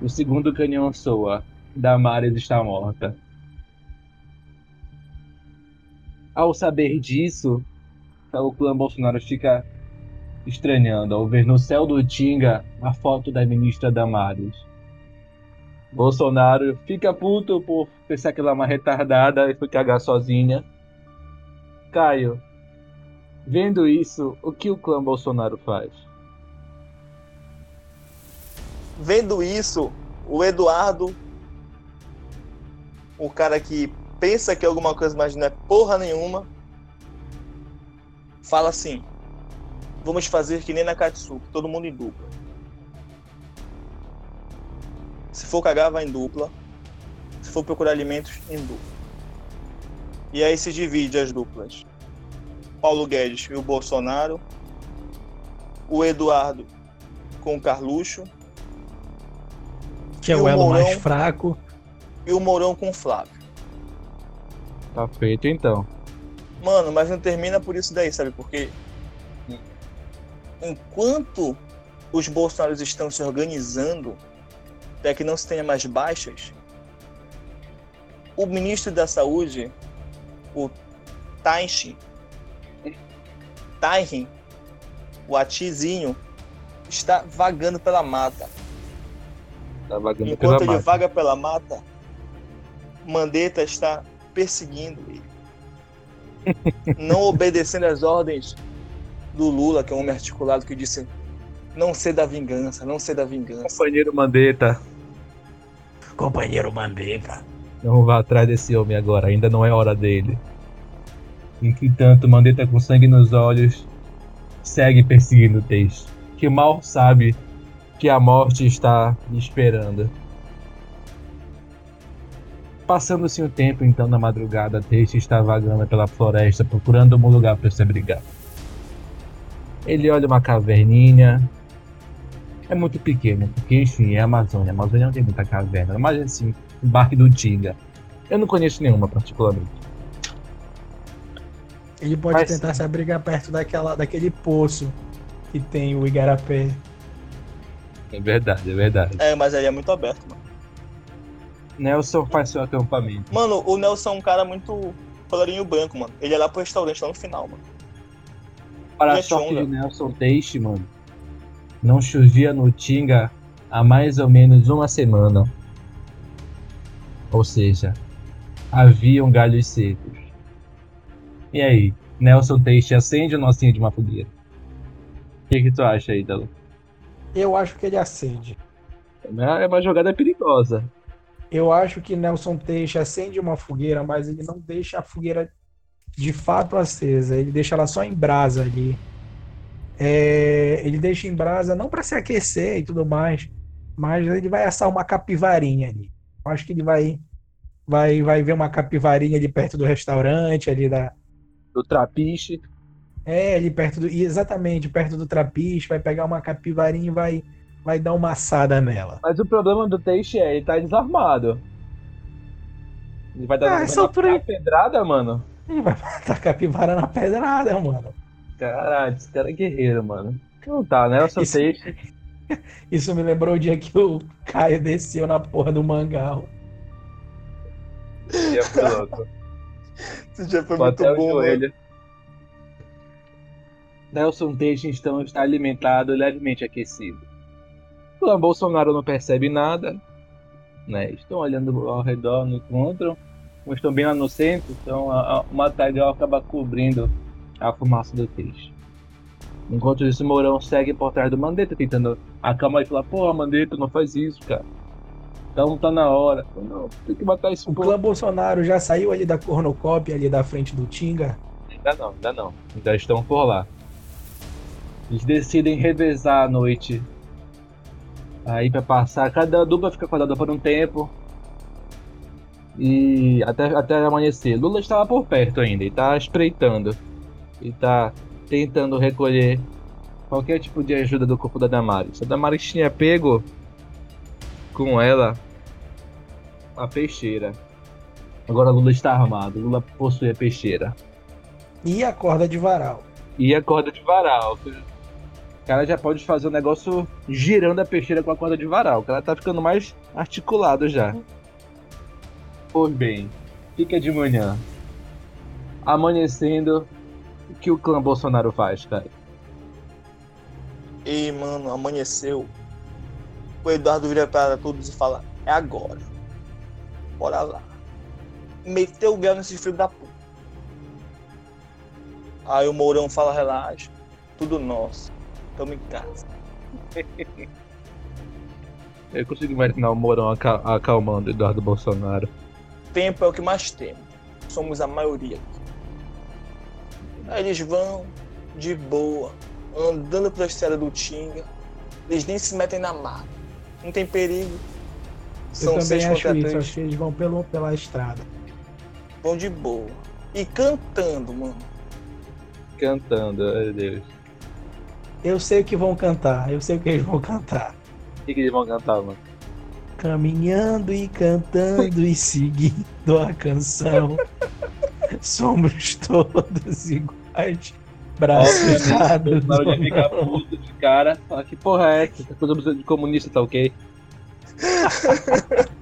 O segundo canhão soa. Damares está morta. Ao saber disso, o clã Bolsonaro fica estranhando ao ver no céu do Tinga a foto da ministra Damares. Bolsonaro fica puto por pensar que ela é uma retardada e foi cagar sozinha. Caio, vendo isso, o que o clã Bolsonaro faz? Vendo isso, o Eduardo, o cara que pensa que é alguma coisa, mas não é porra nenhuma, fala assim: vamos fazer que nem na Katsuki, todo mundo em dupla. Se for cagar, vai em dupla. Se for procurar alimentos, em dupla. E aí se divide as duplas. Paulo Guedes e o Bolsonaro. O Eduardo com o Carluxo. Que é o o elo mais Mourão? fraco. e o Mourão com o Flávio. Tá feito então. Mano, mas não termina por isso daí, sabe? Porque enquanto os bolsonaros estão se organizando para que não se tenha mais baixas, o ministro da Saúde, o Taishi, Taihin, o Atizinho, está vagando pela mata. Tá vagando Enquanto pela ele mata. vaga pela mata, Mandetta está perseguindo ele. Não obedecendo às ordens do Lula, que é um homem articulado que disse não ser da vingança, não ser da vingança. Companheiro Mandetta, Companheiro Mandetta. não vá atrás desse homem agora, ainda não é hora dele. Entretanto, Mandetta com sangue nos olhos segue perseguindo o Teixe, que mal sabe que a morte está lhe esperando. Passando-se um tempo, então, na madrugada, Teixe está vagando pela floresta procurando um lugar para se abrigar. Ele olha uma caverninha. É muito pequeno, porque, enfim, é a Amazônia. A Amazônia não tem muita caverna, mas assim, o Barque do Tinga. Eu não conheço nenhuma, particularmente. Ele pode Mas- tentar se abrigar perto daquela, daquele poço que tem o Igarapé. É verdade, é verdade. É, mas aí é muito aberto, mano. Nelson faz seu acampamento. Mano, o Nelson é um cara muito colorinho branco, mano. Ele é lá pro restaurante lá no final, mano. Para a a sorte de Nelson Teixe, mano, não chovia no Tinga há mais ou menos uma semana. Ou seja, haviam galhos secos. E aí, Nelson Teixe acende ou não acende uma fogueira? O que, que tu acha aí, Dalo? Eu acho que ele acende. É uma jogada perigosa. Eu acho que Nelson Teixe acende uma fogueira, mas ele não deixa a fogueira de fato acesa. Ele deixa ela só em brasa ali. É, ele deixa em brasa não para se aquecer e tudo mais, mas ele vai assar uma capivarinha ali. Eu acho que ele vai, vai, vai ver uma capivarinha ali perto do restaurante, ali da, Do trapiche. É, ali perto do. Exatamente, perto do trapiche, vai pegar uma capivarinha e vai, vai dar uma assada nela. Mas o problema do Teixe é, ele tá desarmado. Ele vai dar Ah, altura aí- pedrada, mano. Ele vai matar a capivara na pedrada, mano. Caralho, esse cara é guerreiro, mano. Não tá, né? O seu Isso- Teixe. Isso me lembrou o dia que o Caio desceu na porra do mangal. é piloto. Esse dia foi Foi muito bom, mano. joelho. Nelson Teixe então está alimentado e levemente aquecido. O Bolsonaro não percebe nada, né? Estão olhando ao redor, não encontram. Mas estão bem lá no centro, então a- a- o matagal acaba cobrindo a fumaça do Teixe. Enquanto isso, o Mourão segue por trás do Mandetta, tentando acalmar e falar: Porra, Mandetta, não faz isso, cara. Então tá na hora. Não, tem que matar esse O povo. clã Bolsonaro já saiu ali da cornucópia, ali da frente do Tinga. Ainda não, ainda não. Ainda estão por lá. Eles decidem revezar a noite. Aí pra passar, cada dupla fica acordada por um tempo. E até, até amanhecer. Lula estava por perto ainda, e tá espreitando. E tá tentando recolher qualquer tipo de ajuda do corpo da Damares. A Damares tinha pego com ela a peixeira. Agora Lula está armado, Lula possui a peixeira. E a corda de varal. E a corda de varal. O cara já pode fazer o negócio girando a peixeira com a corda de varal. O cara tá ficando mais articulado já. Pois bem, fica de manhã. Amanhecendo, que o clã Bolsonaro faz, cara? E, mano, amanheceu. O Eduardo vira para todos e fala: É agora. Bora lá. Meteu o grau nesse filho da puta. Aí o Mourão fala: Relaxa. Tudo nosso. Tamo em casa. Eu consigo imaginar o Mourão aca- acalmando Eduardo Bolsonaro. Tempo é o que mais temos. Somos a maioria aqui. Aí eles vão de boa, andando pela estrada do Tinga. Eles nem se metem na mata. Não tem perigo. Eu São também seis acho isso, acho que eles vão pelo, pela estrada. Vão de boa. E cantando, mano. Cantando, meu Deus. Eu sei o que vão cantar, eu sei o que eles vão cantar. O que, que eles vão cantar, mano? Caminhando e cantando e seguindo a canção. Somos todos iguais. Braços dados. Na hora de ficar puto de cara, fala que porra é essa? Tá todo de comunista, tá ok?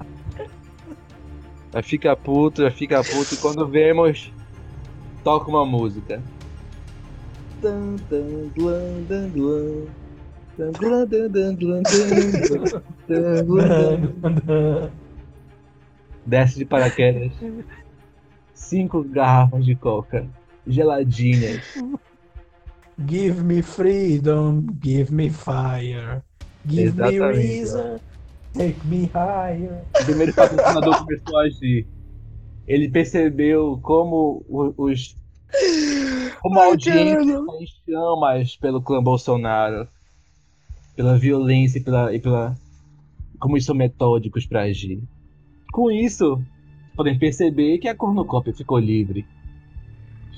já fica puto, já fica puto e quando vemos, toca uma música. Tan, tan, glan, Desce de paraquedas. Cinco garrafas de coca. Geladinhas. Give me freedom, give me fire. Give Exatamente. me reason, take me higher. O primeiro patrocinador começou a agir. Ele percebeu como os. Como a audiência em chamas pelo clã Bolsonaro. Pela violência e pela. E pela como eles são metódicos para agir. Com isso, podem perceber que a cornucópia ficou livre.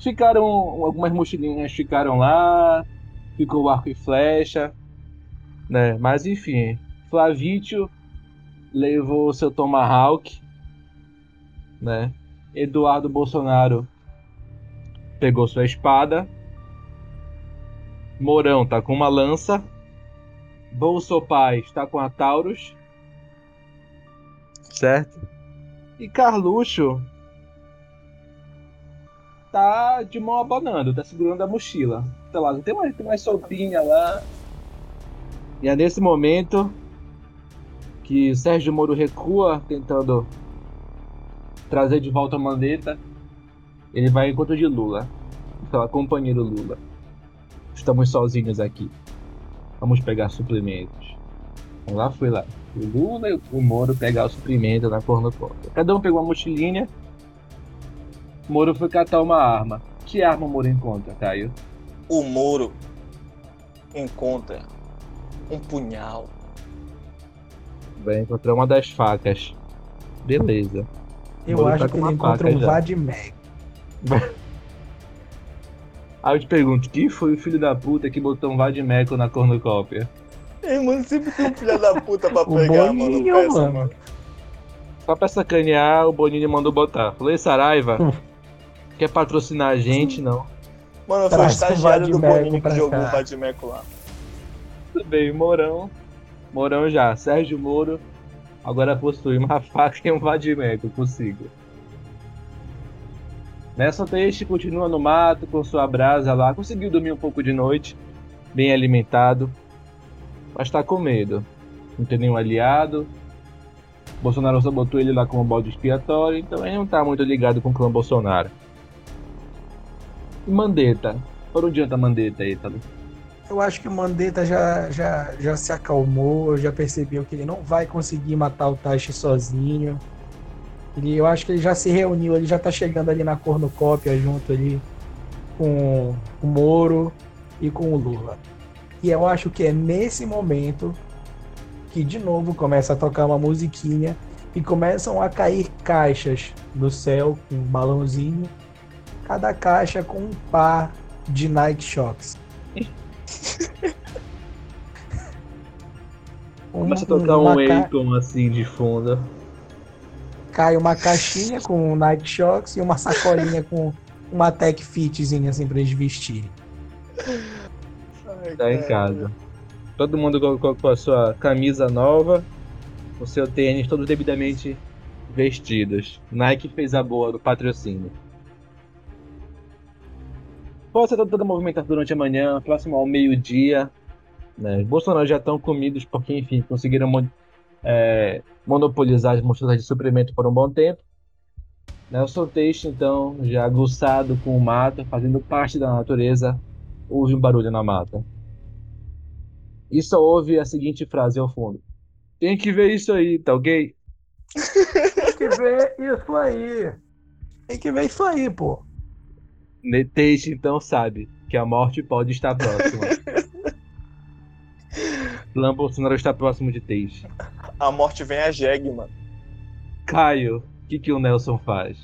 Ficaram. Algumas mochilinhas ficaram lá. Ficou o arco e flecha. Né? Mas enfim. Flavítio levou seu Tomahawk, né? Eduardo Bolsonaro pegou sua espada. Mourão tá com uma lança. Bolso Pai está com a Taurus. Certo? E Carluxo tá de mão abanando, tá segurando a mochila. Tá lá, tem uma, tem uma sopinha lá. E é nesse momento que Sérgio Moro recua, tentando trazer de volta a mandeta. Ele vai em encontro de Lula. Fala, companheiro Lula. Estamos sozinhos aqui. Vamos pegar suprimentos. Então lá foi lá. O Lula e o Moro pegar o suprimento na cornucópia. Cada um pegou uma mochilinha. Moro foi catar uma arma. Que arma o Moro encontra, Caio? O Moro encontra um punhal. Vai encontrar uma das facas. Beleza. Eu Moro acho tá que ele encontra um já. Aí eu te pergunto, quem foi o filho da puta que botou um Vadimeco na cornucópia? Ei, mano, sempre tem um filho da puta pra pegar, mano. Boninho, Peça, mano. mano. Só pra sacanear, o Bonini mandou botar. Falei, Saraiva, Hum. quer patrocinar a gente? Não. Mano, foi o Traz estagiário do Boninho que jogou o Vadimeco lá. Tudo bem, Mourão. Mourão já. Sérgio Moro agora possui uma faca e um Vadimeco consigo. Nessa Teixe continua no mato com sua brasa lá. Conseguiu dormir um pouco de noite, bem alimentado, mas tá com medo. Não tem nenhum aliado. Bolsonaro só botou ele lá como bode expiatório, então ele não tá muito ligado com o clã Bolsonaro. E Mandetta? Por onde anda Mandetta, Ítalo? Eu acho que o Mandetta já, já, já se acalmou, já percebeu que ele não vai conseguir matar o Taishi sozinho. Ele, eu acho que ele já se reuniu, ele já tá chegando ali na cornucópia junto ali com o Moro e com o Lula. E eu acho que é nesse momento que de novo começa a tocar uma musiquinha e começam a cair caixas do céu com um balãozinho, cada caixa com um par de Nike Shox. Começa a tocar um ca- Akon assim de fundo. Cai uma caixinha com Nike Shox e uma sacolinha com uma Tech Fitzinha assim pra eles vestirem. Ai, Tá em casa. Todo mundo com, com- com a sua camisa nova, o seu tênis todos devidamente vestidos. Nike fez a boa do patrocínio. Pode ser toda movimentada durante a manhã, próximo ao meio-dia. Né? Os Bolsonaro já estão comidos porque, enfim, conseguiram é, monopolizar as mochilas de suprimento por um bom tempo. Nelson Teixe, então, já aguçado com o mato, fazendo parte da natureza, houve um barulho na mata. E só ouve a seguinte frase ao fundo: Tem que ver isso aí, tá ok? Tem que ver isso aí. Tem que ver isso aí, pô. Teixe então sabe que a morte pode estar próxima. Clã Bolsonaro está próximo de Teixe. A morte vem a jegue, mano. Caio, o que, que o Nelson faz?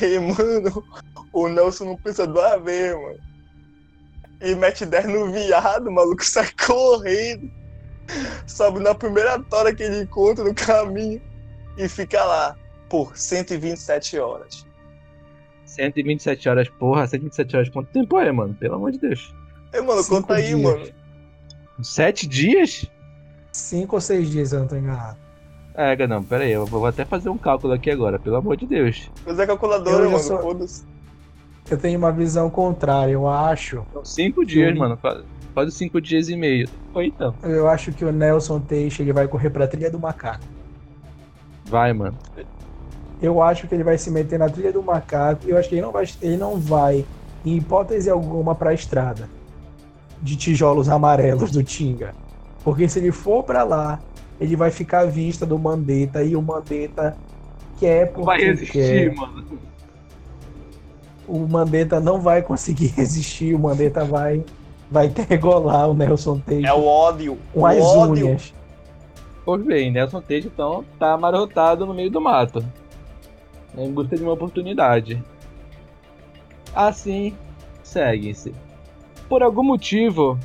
Ei, mano, o Nelson não pensa duas vezes, mano. E mete 10 no viado, o maluco sai correndo. sobe na primeira tora que ele encontra no caminho e fica lá por 127 horas. 127 horas, porra, 127 horas, quanto tempo é, mano? Pelo amor de Deus. É, mano, Cinco conta aí, dias. mano. Sete dias? Cinco ou seis dias, se eu não tô enganado. É, não, pera aí, eu vou até fazer um cálculo aqui agora, pelo amor de Deus. Usa a calculadora, Eu mano. sou- Foda-se. Eu tenho uma visão contrária, eu acho. São cinco dias, Sim. mano, quase, quase cinco dias e meio. Foi então. Eu acho que o Nelson Teixe ele vai correr pra trilha do macaco. Vai, mano. Eu acho que ele vai se meter na trilha do macaco. Eu acho que ele não vai, ele não vai em hipótese alguma, pra estrada de tijolos amarelos do Tinga. Porque se ele for pra lá, ele vai ficar à vista do Mandetta e o Mandetta quer porque Vai quer. existir, mano. O Mandetta não vai conseguir resistir, o Mandetta vai vai tergolar o Nelson Teixe É o ódio. com o as ódio. unhas. Pois bem, Nelson Tejo então tá amarrotado no meio do mato. Em busca de uma oportunidade. Assim, segue-se. Por algum motivo,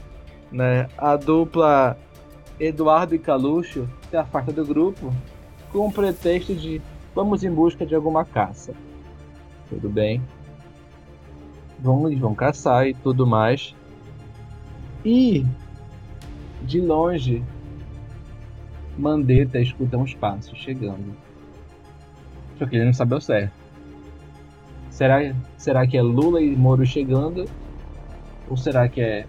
né, a dupla Eduardo e Caluxo se afasta do grupo com o pretexto de vamos em busca de alguma caça. Tudo bem. Vão, eles vão caçar e tudo mais. E de longe Mandetta escuta uns passos chegando. Só que ele não sabe ao certo. Será, será que é Lula e Moro chegando? Ou será que é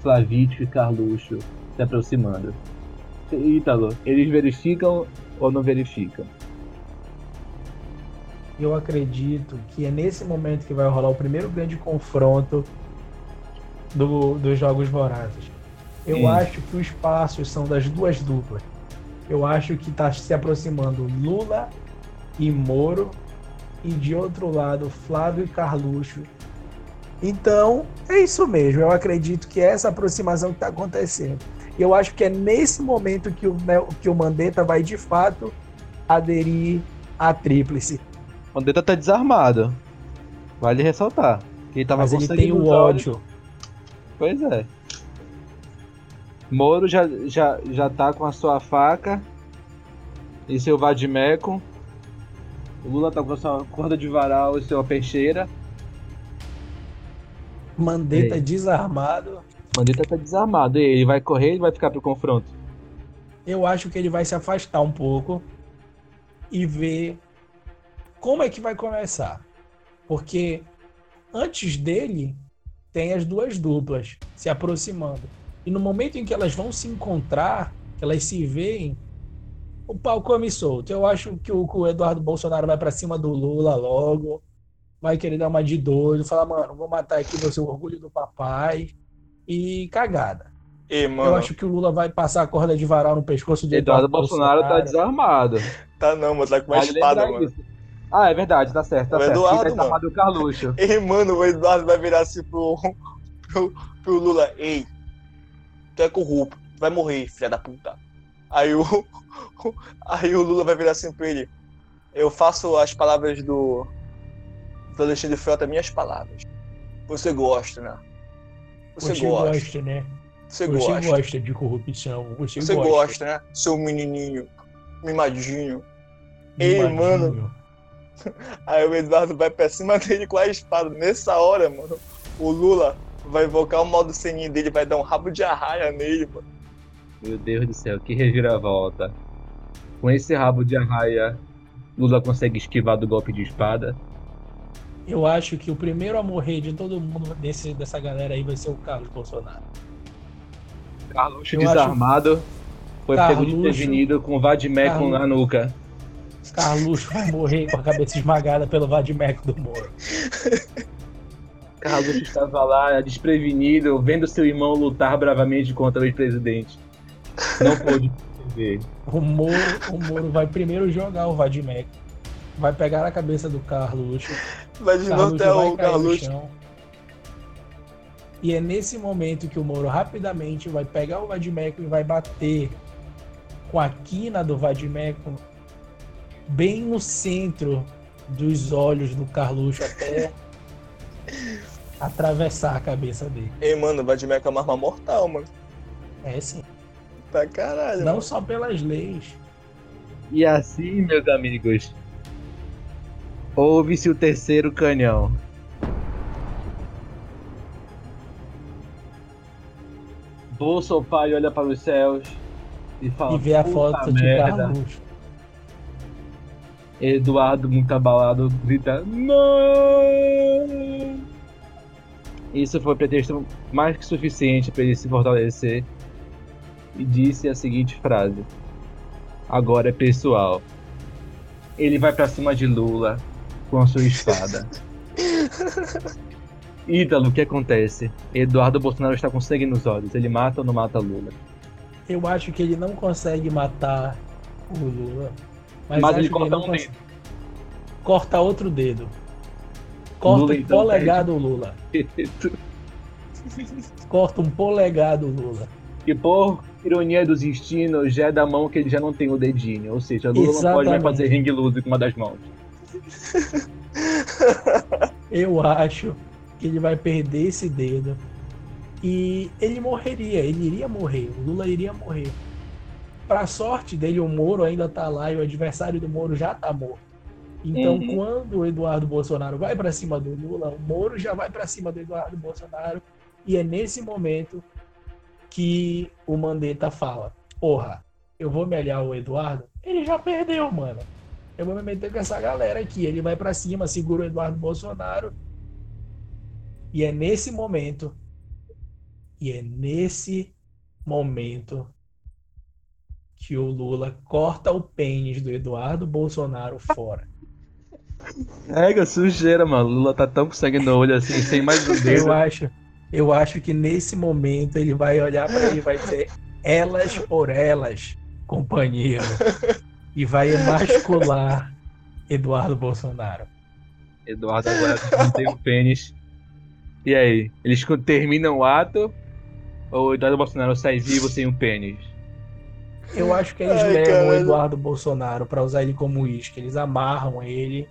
Flavítio e Carluxo se aproximando? Ítalo, eles verificam ou não verificam? Eu acredito que é nesse momento que vai rolar o primeiro grande confronto do, dos Jogos Vorazes. Eu Hum. acho que os passos são das duas duplas. Eu acho que está se aproximando Lula e Moro, e de outro lado Flávio e Carluxo. Então, é isso mesmo. Eu acredito que é essa aproximação que está acontecendo. E eu acho que é nesse momento que o, Nel- que o Mandetta vai de fato aderir à tríplice. Mandetta tá desarmado. Vale ressaltar. Que ele tava Mas com ele tem o ódio. Pois é. Moro já, já, já tá com a sua faca e seu vadimeco. O Lula tá com a sua corda de varal e sua peixeira. Mandetta É. desarmado. Mandetta tá desarmado. E ele vai correr ele vai ficar pro confronto? Eu acho que ele vai se afastar um pouco e ver como é que vai começar. Porque antes dele tem as duas duplas se aproximando. E no momento em que elas vão se encontrar, que elas se veem, o pau come solto. Eu acho que o, que o Eduardo Bolsonaro vai pra cima do Lula logo, vai querer dar uma de doido, falar, mano, vou matar aqui você, o orgulho do papai. E cagada. Ei, mano. Eu acho que o Lula vai passar a corda de varal no pescoço de Eduardo Bolsonaro tá desarmado. Tá não, mano. Tá com uma Vale espada, mano. disso. Ah, é verdade, tá certo, tá O certo. Eduardo, Quem tá desarmado é o Carluxo. Ei, mano, o Eduardo vai virar assim pro, pro, pro Lula. Ei, tu é corrupto, tu vai morrer, filha da puta. Aí o, aí o Lula vai virar assim pra ele. Eu faço as palavras do, do Alexandre Frota, minhas palavras. Você gosta, né? Você, Você gosta. gosta, né? Você Você gosta. gosta de corrupção. Você, Você gosta. gosta, né? Seu menininho, mimadinho. Ei, Mimadinho. mano. Aí o Eduardo vai pra cima dele com a espada. Nessa hora, mano, o Lula vai invocar o modo seninho dele, vai dar um rabo de arraia nele, mano. Meu Deus do céu, que reviravolta. Com esse rabo de arraia, Lula consegue esquivar do golpe de espada. Eu acho que o primeiro a morrer de todo mundo desse, dessa galera aí vai ser o Carlos Bolsonaro. Carluxo Eu desarmado foi pego Carluxo- desprevenido com o Vadimecum na nuca. Carluxo vai morrer com a cabeça esmagada pelo Vadimeco do Moro. Carluxo estava lá desprevenido, vendo seu irmão lutar bravamente contra o ex-presidente. Não pôde perceber. O Moro, o Moro vai primeiro jogar o Vadimeco. Vai pegar a cabeça do Carluxo. Vai de novo Carluxo até o Carluxo. E é nesse momento que o Moro rapidamente vai pegar o Vadimeco e vai bater com a quina do Vadimeco bem no centro dos olhos do Carluxo até atravessar a cabeça dele. Ei, mano, vai de meca é uma arma mortal, mano. É sim. Pra caralho. Não mano. só pelas leis. E assim, meus amigos, ouve-se o terceiro canhão. Bolso pai olha para os céus e fala: E ver a "Puta foto de merda." Carlos. Eduardo, muito abalado, grita: Não! Isso foi pretexto mais que suficiente para ele se fortalecer e disse a seguinte frase: Agora é pessoal. Ele vai pra cima de Lula com a sua espada. Ítalo, o que acontece? Eduardo Bolsonaro está com sangue nos olhos. Ele mata ou não mata Lula? Eu acho que ele não consegue matar o Lula. Mas, Mas ele corta não um cons- Corta outro dedo. Corta Lula, um então, polegar do Lula. Corta um polegar do Lula. E por ironia dos destinos, já é da mão que ele já não tem o dedinho. Ou seja, Lula não pode mais Exatamente. fazer ring loose com uma das mãos. Eu acho que ele vai perder esse dedo. E ele morreria, ele iria morrer. O Lula iria morrer. Pra sorte dele, o Moro ainda tá lá e o adversário do Moro já tá morto. Então, Uhum. quando o Eduardo Bolsonaro vai pra cima do Lula, o Moro já vai pra cima do Eduardo Bolsonaro. E é nesse momento que o Mandetta fala: Porra, eu vou me aliar ao Eduardo? Ele já perdeu, mano. Eu vou me meter com essa galera aqui. Ele vai pra cima, segura o Eduardo Bolsonaro. E é nesse momento. E é nesse momento que o Lula corta o pênis do Eduardo Bolsonaro fora. Pega sujeira, mano. Lula tá tão com sangue no olho assim, sem mais um Eu dedo. acho, eu acho que nesse momento ele vai olhar pra ele e vai dizer elas por elas, companheiro. E vai emascular Eduardo Bolsonaro. Eduardo agora não tem o pênis. E aí? Eles terminam o ato? Ou o Eduardo Bolsonaro sai vivo sem o pênis? Eu acho que eles Ai, levam o. Eduardo Bolsonaro pra usar ele como isca. Eles amarram ele.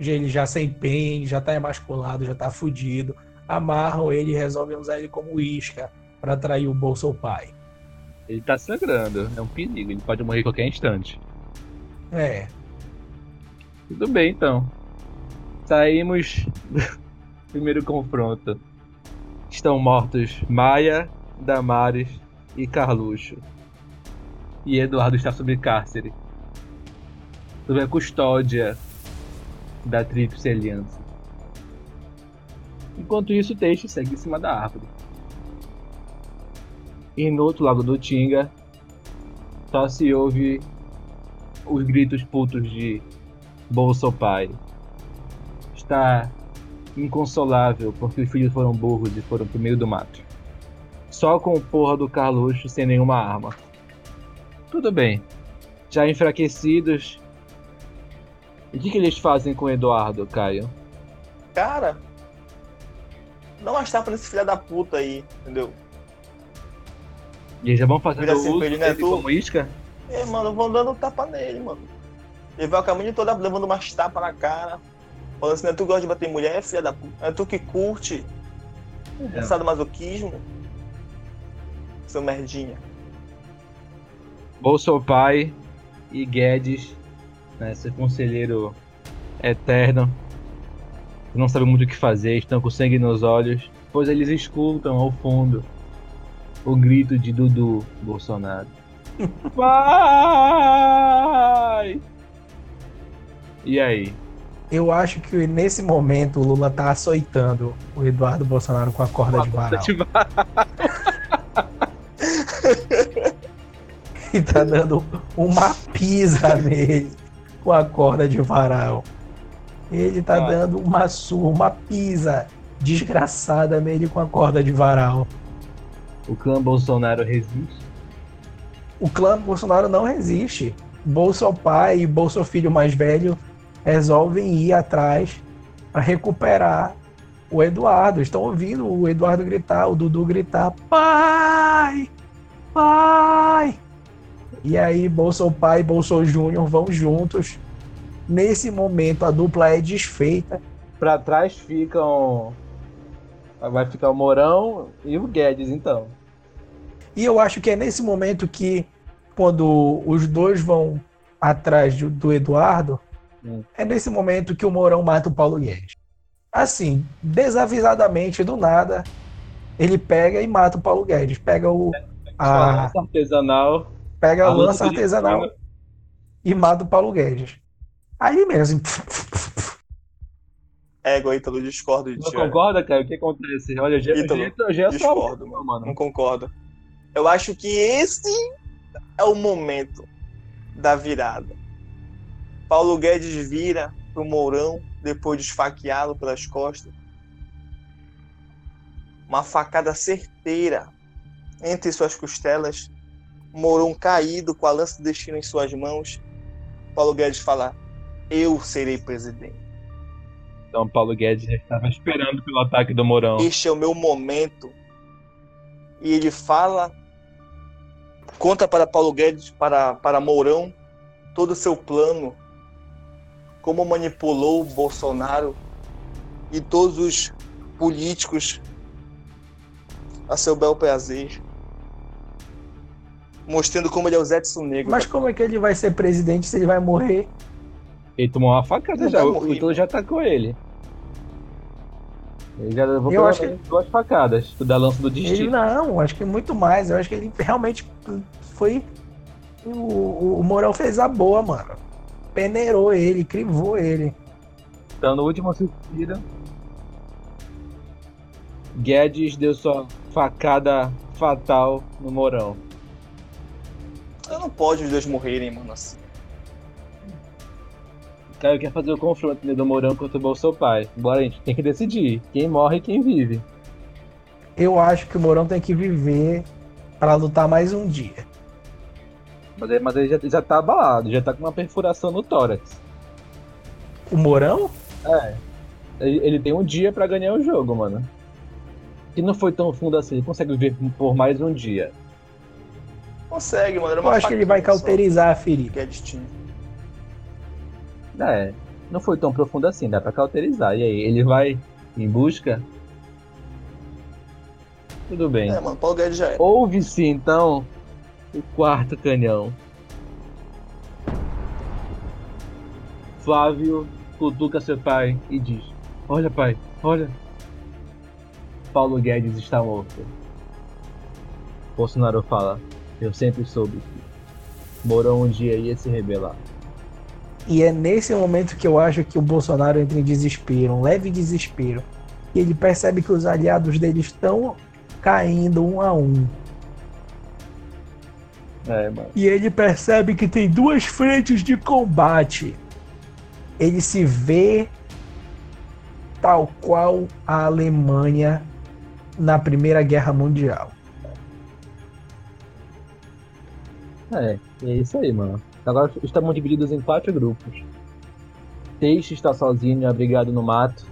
Já- Ele já sem pênis, já tá emasculado, já tá fudido. Amarram ele e resolvem usar ele como isca pra atrair o Bolso Pai. Ele tá sangrando. É um perigo. Ele pode morrer a qualquer instante. É, Tudo bem, então. Saímos do primeiro confronto. Estão mortos Maia, Damares e Carluxo. E Eduardo está sob cárcere. Sob a custódia da Tríplice Aliança. Enquanto isso, o Teixe segue em cima da árvore. E no outro lado do Tinga, só se ouve os gritos putos de Bolso pai está inconsolável porque os filhos foram burros e foram pro meio do mato. Só com o porra do Carluxo sem nenhuma arma. Tudo bem. Já enfraquecidos. O que, que eles fazem com o Eduardo, Caio? Cara, dá umas tapas nesse filho da puta aí, entendeu? E eles já vão fazendo Vira assim, uso ele, né, dele tu? como isca? É, mano, vão dando tapa nele, mano. Ele vai o caminho todo levando umas tapas na cara. Falando assim, não é tu gosta de bater mulher, filha da puta. É tu que curte É. essa do masoquismo. Seu merdinha. Bolso pai e Guedes, né, seu conselheiro eterno, não sabem muito o que fazer, estão com sangue nos olhos, pois eles escutam ao fundo o grito de Dudu Bolsonaro. Vai! E aí? eu acho que nesse momento o Lula tá açoitando o Eduardo Bolsonaro com a corda de varal. E tá dando uma pisa nele com a corda de varal. Ele tá Ah. dando uma surra, uma pisa desgraçada nele com a corda de varal. O clã Bolsonaro resiste. O clã Bolsonaro não resiste. Bolso pai e Bolso filho mais velho resolvem ir atrás para recuperar o Eduardo. Estão ouvindo o Eduardo gritar, o Dudu gritar: pai, pai. E aí Bolso pai e Bolso Júnior vão juntos. Nesse momento a dupla é desfeita. Pra trás ficam. Vai ficar o Mourão e o Guedes, então. E eu acho que é nesse momento que, quando os dois vão atrás do, do Eduardo, Hum. é nesse momento que o Mourão mata o Paulo Guedes. Assim, desavisadamente, do nada, ele pega e mata o Paulo Guedes. Pega o. A, Lança artesanal. pega a lança artesanal e mata o Paulo Guedes. Ali mesmo, Ego, Ítalo, discordo de Não ti. olha. concorda, cara? O que acontece? Olha, já, Ítalo, já, já é discordo, mano. Não concordo. Eu acho que esse é o momento da virada. Paulo Guedes vira pro Mourão depois de esfaqueá-lo pelas costas. Uma facada certeira entre suas costelas. Mourão caído com a lança do destino em suas mãos. Paulo Guedes fala: Eu serei presidente. Então, Paulo Guedes já estava esperando pelo ataque do Mourão. este é o meu momento. E ele fala, conta para Paulo Guedes, para, para Mourão, todo o seu plano, como manipulou o Bolsonaro e todos os políticos a seu bel prazer. Mostrando como ele é o Zetson Negro. mas como é que ele vai ser presidente se ele vai morrer? Ele tomou uma facada já. O, Ítalo já atacou ele. Ele já levou Eu acho menos duas facadas da lança do Ele destino. não, acho que muito mais. Eu acho que ele realmente foi. O, o, fez a boa, mano. Peneirou ele, crivou ele. Então, no último suspiro, Guedes deu sua facada fatal no Mourão. Não pode os dois morrerem, mano, assim. O Caio quer fazer o confronto né, do Mourão contra o Bolsonaro. Bora, a gente tem que decidir quem morre e quem vive. Eu acho que o Mourão tem que viver para lutar mais um dia. Mas ele, mas ele já, já tá abalado, já tá com uma perfuração no tórax. O Mourão? Ele, ele tem um dia pra ganhar o jogo, mano. Se não foi tão fundo assim, ele consegue viver por mais um dia. Consegue, mano. Era Eu acho que ele vai só, cauterizar a ferida. Que é destino. É, não foi tão profundo assim, dá pra cauterizar. E aí, ele vai em busca? Tudo bem. É, mano, Paulo Guedes já é. Ouve-se então o quarto canhão. Flávio cutuca seu pai e diz: Olha, pai, olha. Paulo Guedes está morto. Bolsonaro fala: Eu sempre soube que Mourão um dia ia se rebelar. E é nesse momento que eu acho que o Bolsonaro entra em desespero, um leve desespero. E ele percebe que os aliados dele estão caindo um a um. É. E ele percebe que tem duas frentes de combate. Ele se vê tal qual a Alemanha na Primeira Guerra Mundial. É, é isso aí, mano. Agora estamos divididos em quatro grupos. Teixe está sozinho, abrigado no mato.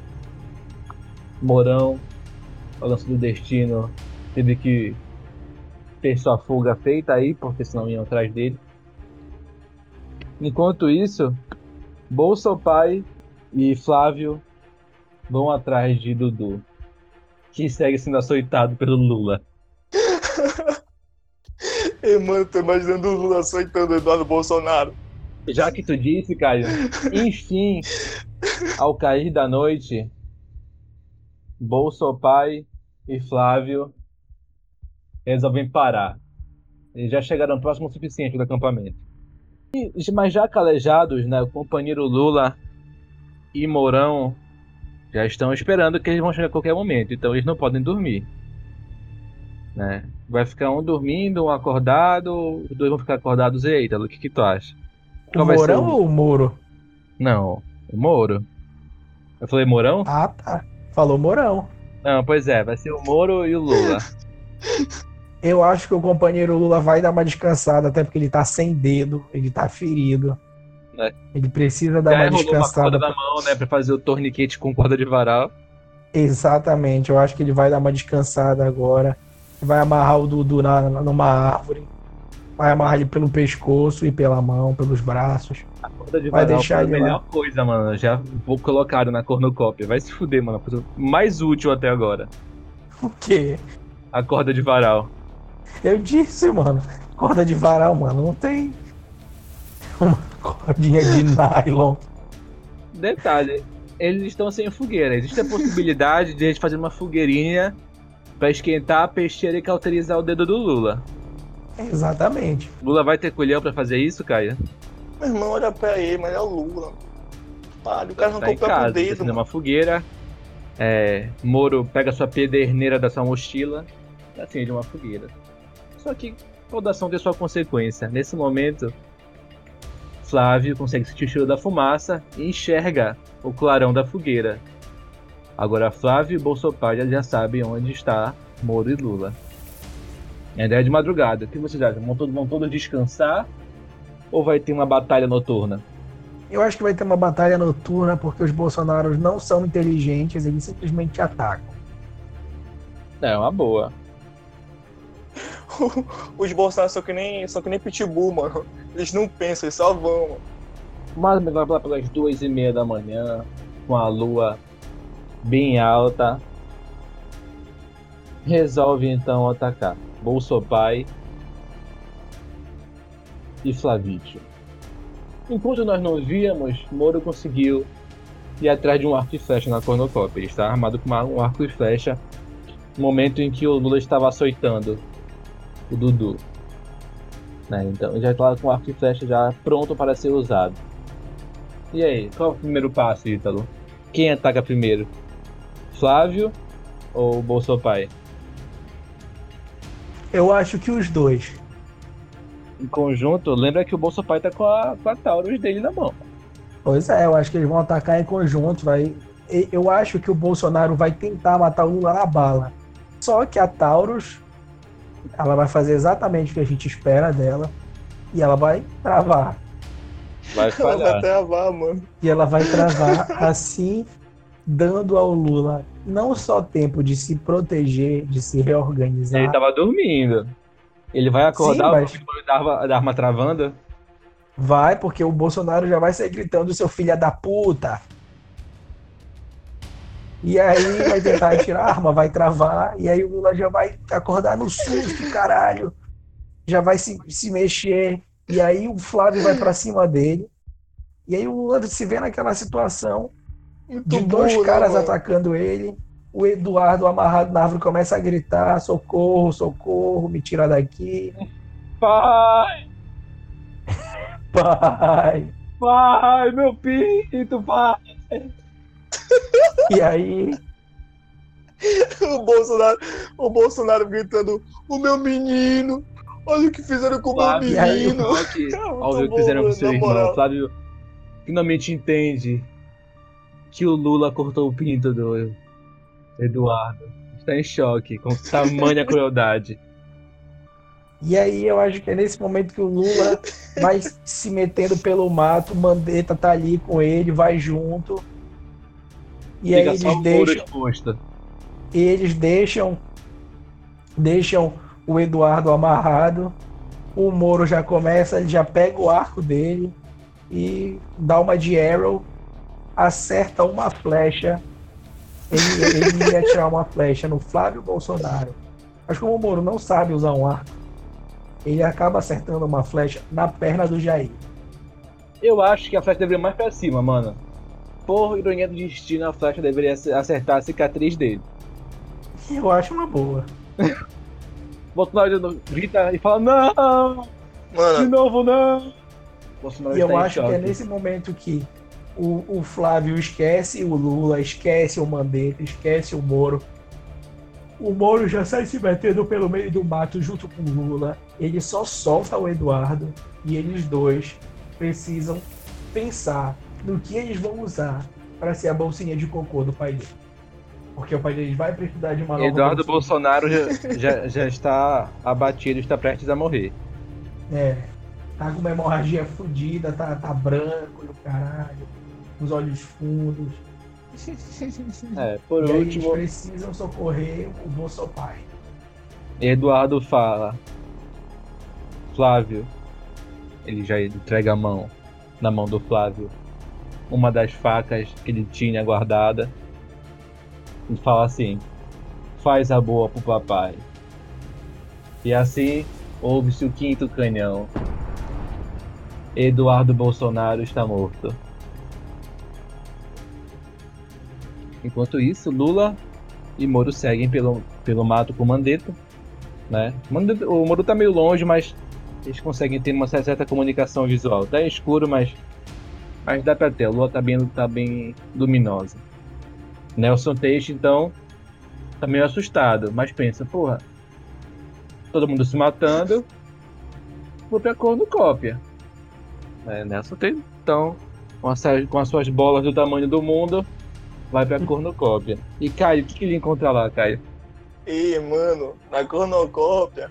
Mourão, o lance do destino, teve que ter sua fuga feita aí, porque senão iam atrás dele. Enquanto isso, Bolsa Pai e Flávio vão atrás de Dudu, que segue sendo açoitado pelo Lula. Ei, mano, tô imaginando o Lula açoitando o Eduardo Bolsonaro. Já que tu disse, Caio, enfim, ao cair da noite, Bolsopai e Flávio resolvem parar. Eles já chegaram próximo o suficiente do acampamento. E- mas já calejados, né, o companheiro Lula e Mourão já estão esperando que eles vão chegar a qualquer momento, então eles não podem dormir. Né? Vai ficar um dormindo, um acordado, os dois vão ficar acordados. E aí, Ítalo, o que, que tu acha? O Qual ser Mourão o- ou o Moro? Não, o Moro. Eu falei Mourão? Ah, tá. Falou Mourão. Não, pois é, vai ser o Moro e o Lula. Eu acho que o companheiro Lula vai dar uma descansada, até porque ele tá sem dedo, ele tá ferido. É. Ele precisa dar Já uma enrolou uma descansada. corda na mão, né, pra fazer o torniquete com corda de varal. Exatamente, eu acho que ele vai dar uma descansada agora. Vai amarrar o Dudu na, numa árvore. Vai amarrar ele pelo pescoço e pela mão, pelos braços. A corda de Vai varal deixar foi a ele lá. melhor coisa, mano. Já vou colocado na cornucópia. Vai se fuder, mano. Mais útil até agora. O quê? A corda de varal. Eu disse, mano. Corda de varal, mano. Não tem uma cordinha de nylon. Detalhe, eles estão sem fogueira. Existe a possibilidade de a gente fazer uma fogueirinha pra esquentar a peixeira e cauterizar o dedo do Lula. Exatamente. Lula vai ter colhão pra fazer isso, Caio? Meu irmão, olha pra ele, mas é o Lula. Para, o cara não Tá em casa, com o dedo, acende mano. uma fogueira. É, Moro pega sua pederneira da sua mochila e acende uma fogueira. Só que toda ação tem sua consequência. Nesse momento, Flávio consegue sentir o cheiro da fumaça e enxerga o clarão da fogueira. Agora Flávio e Bolsonaro já- sabem onde está Moro e Lula. Ainda é de madrugada. O que vocês acham? Vão todos, vão todos descansar? Ou vai ter uma batalha noturna? Eu acho que vai ter uma batalha noturna porque os bolsonaros não são inteligentes, eles simplesmente atacam. É, uma boa. Os Bolsonaro são que nem, são que nem pitbull, mano. Eles não pensam, eles só vão. ou menos lá pelas duas e meia da manhã, com a lua bem alta, resolve então atacar Bolsopai e Flavítio. Enquanto nós não víamos, Moro conseguiu ir atrás de um arco e flecha na cornucópia. Ele está armado com um arco e flecha no momento em que o Lula estava açoitando o Dudu. Né, Então ele já está com o arco e flecha já pronto para ser usado. E aí, qual é o primeiro passo, Ítalo? Quem ataca primeiro? Flávio ou Bolsopai? Eu acho que os dois. Em conjunto, lembra que o Bolsopai tá com a, com a Taurus dele na mão. Pois é, eu acho que eles vão atacar em conjunto. Vai... Eu acho que o Bolsonaro vai tentar matar o Lula na bala. Só que a Taurus, ela vai fazer exatamente o que a gente espera dela. E ela vai travar. Vai Ela vai falhar. travar, mano. E ela vai travar assim, dando ao Lula não só tempo de se proteger, de se reorganizar. Ele tava dormindo. Ele vai acordar Sim, o mas- barulho da arma, da arma travando? Vai, porque o Bolsonaro já vai sair gritando, seu filho da puta. E aí vai tentar tirar a arma, vai travar, e aí o Lula já vai acordar no susto, caralho. Já vai se, se mexer. E aí o Flávio vai pra cima dele. E aí o Lula se vê naquela situação de dois caras mano? atacando ele. O Eduardo amarrado na árvore começa a gritar: socorro, socorro, me tira daqui. Pai! Pai. Pai, meu pinto, pai! E aí O Bolsonaro, o Bolsonaro gritando: O meu menino! Olha o que fizeram com o meu e aí, menino! Olha o que fizeram com seu irmão. moral. Flávio finalmente entende que o Lula cortou o pinto do Eduardo. Está em choque com tamanha crueldade. E aí eu acho que é nesse momento que o Lula vai se metendo pelo mato, o Mandetta tá ali com ele, vai junto. E aí Fica só eles deixam, exposto. eles deixam deixam o Eduardo amarrado. O Moro já começa, ele já pega o arco dele e dá uma de arrow, acerta uma flecha. Ele, ele ia tirar uma flecha no Flávio Bolsonaro. Mas como o Moro não sabe usar um arco, ele acaba acertando uma flecha na perna do Jair. Eu acho que a flecha deveria mais pra cima, mano. Por ironia do destino, a flecha deveria acertar a cicatriz dele. Eu acho uma boa. Bolsonaro grita e fala: Não! De Mano, novo, não! Bolsonaro E eu em acho que é nesse momento que o, o Flávio esquece o Lula, esquece o Mandetta, esquece o Moro. O Moro já sai se metendo pelo meio do mato junto com o Lula. Ele só solta o Eduardo e eles dois precisam pensar no que eles vão usar para ser a bolsinha de cocô do pai dele. Porque o pai deles vai precisar de uma nova Eduardo bolsinha. Bolsonaro já, já, já está abatido, está prestes a morrer. É, tá com uma hemorragia fodida, tá, tá branco e o caralho, os olhos fundos. É, por e aí eles último, precisam socorrer o Bolsonaro. Eduardo fala: Flávio. Ele já entrega a mão, na mão do Flávio, uma das facas que ele tinha guardada. E fala assim: Faz a boa pro papai. E assim ouve-se o quinto canhão. Eduardo Bolsonaro está morto. Enquanto isso, Lula e Moro seguem pelo, pelo mato com Mandetta. Né? O Moro tá meio longe, mas eles conseguem ter uma certa comunicação visual. Tá escuro, mas, mas dá pra ter. A lua tá bem, tá bem luminosa. Nelson Teixe, então, tá meio assustado, mas pensa, porra, todo mundo se matando, vou pra cornucópia. É, Nelson Teixe, então, com as, com as suas bolas do tamanho do mundo, vai pra cornucópia. E Caio, o que, que ele encontra lá, Caio? Ih, mano, na cornucópia,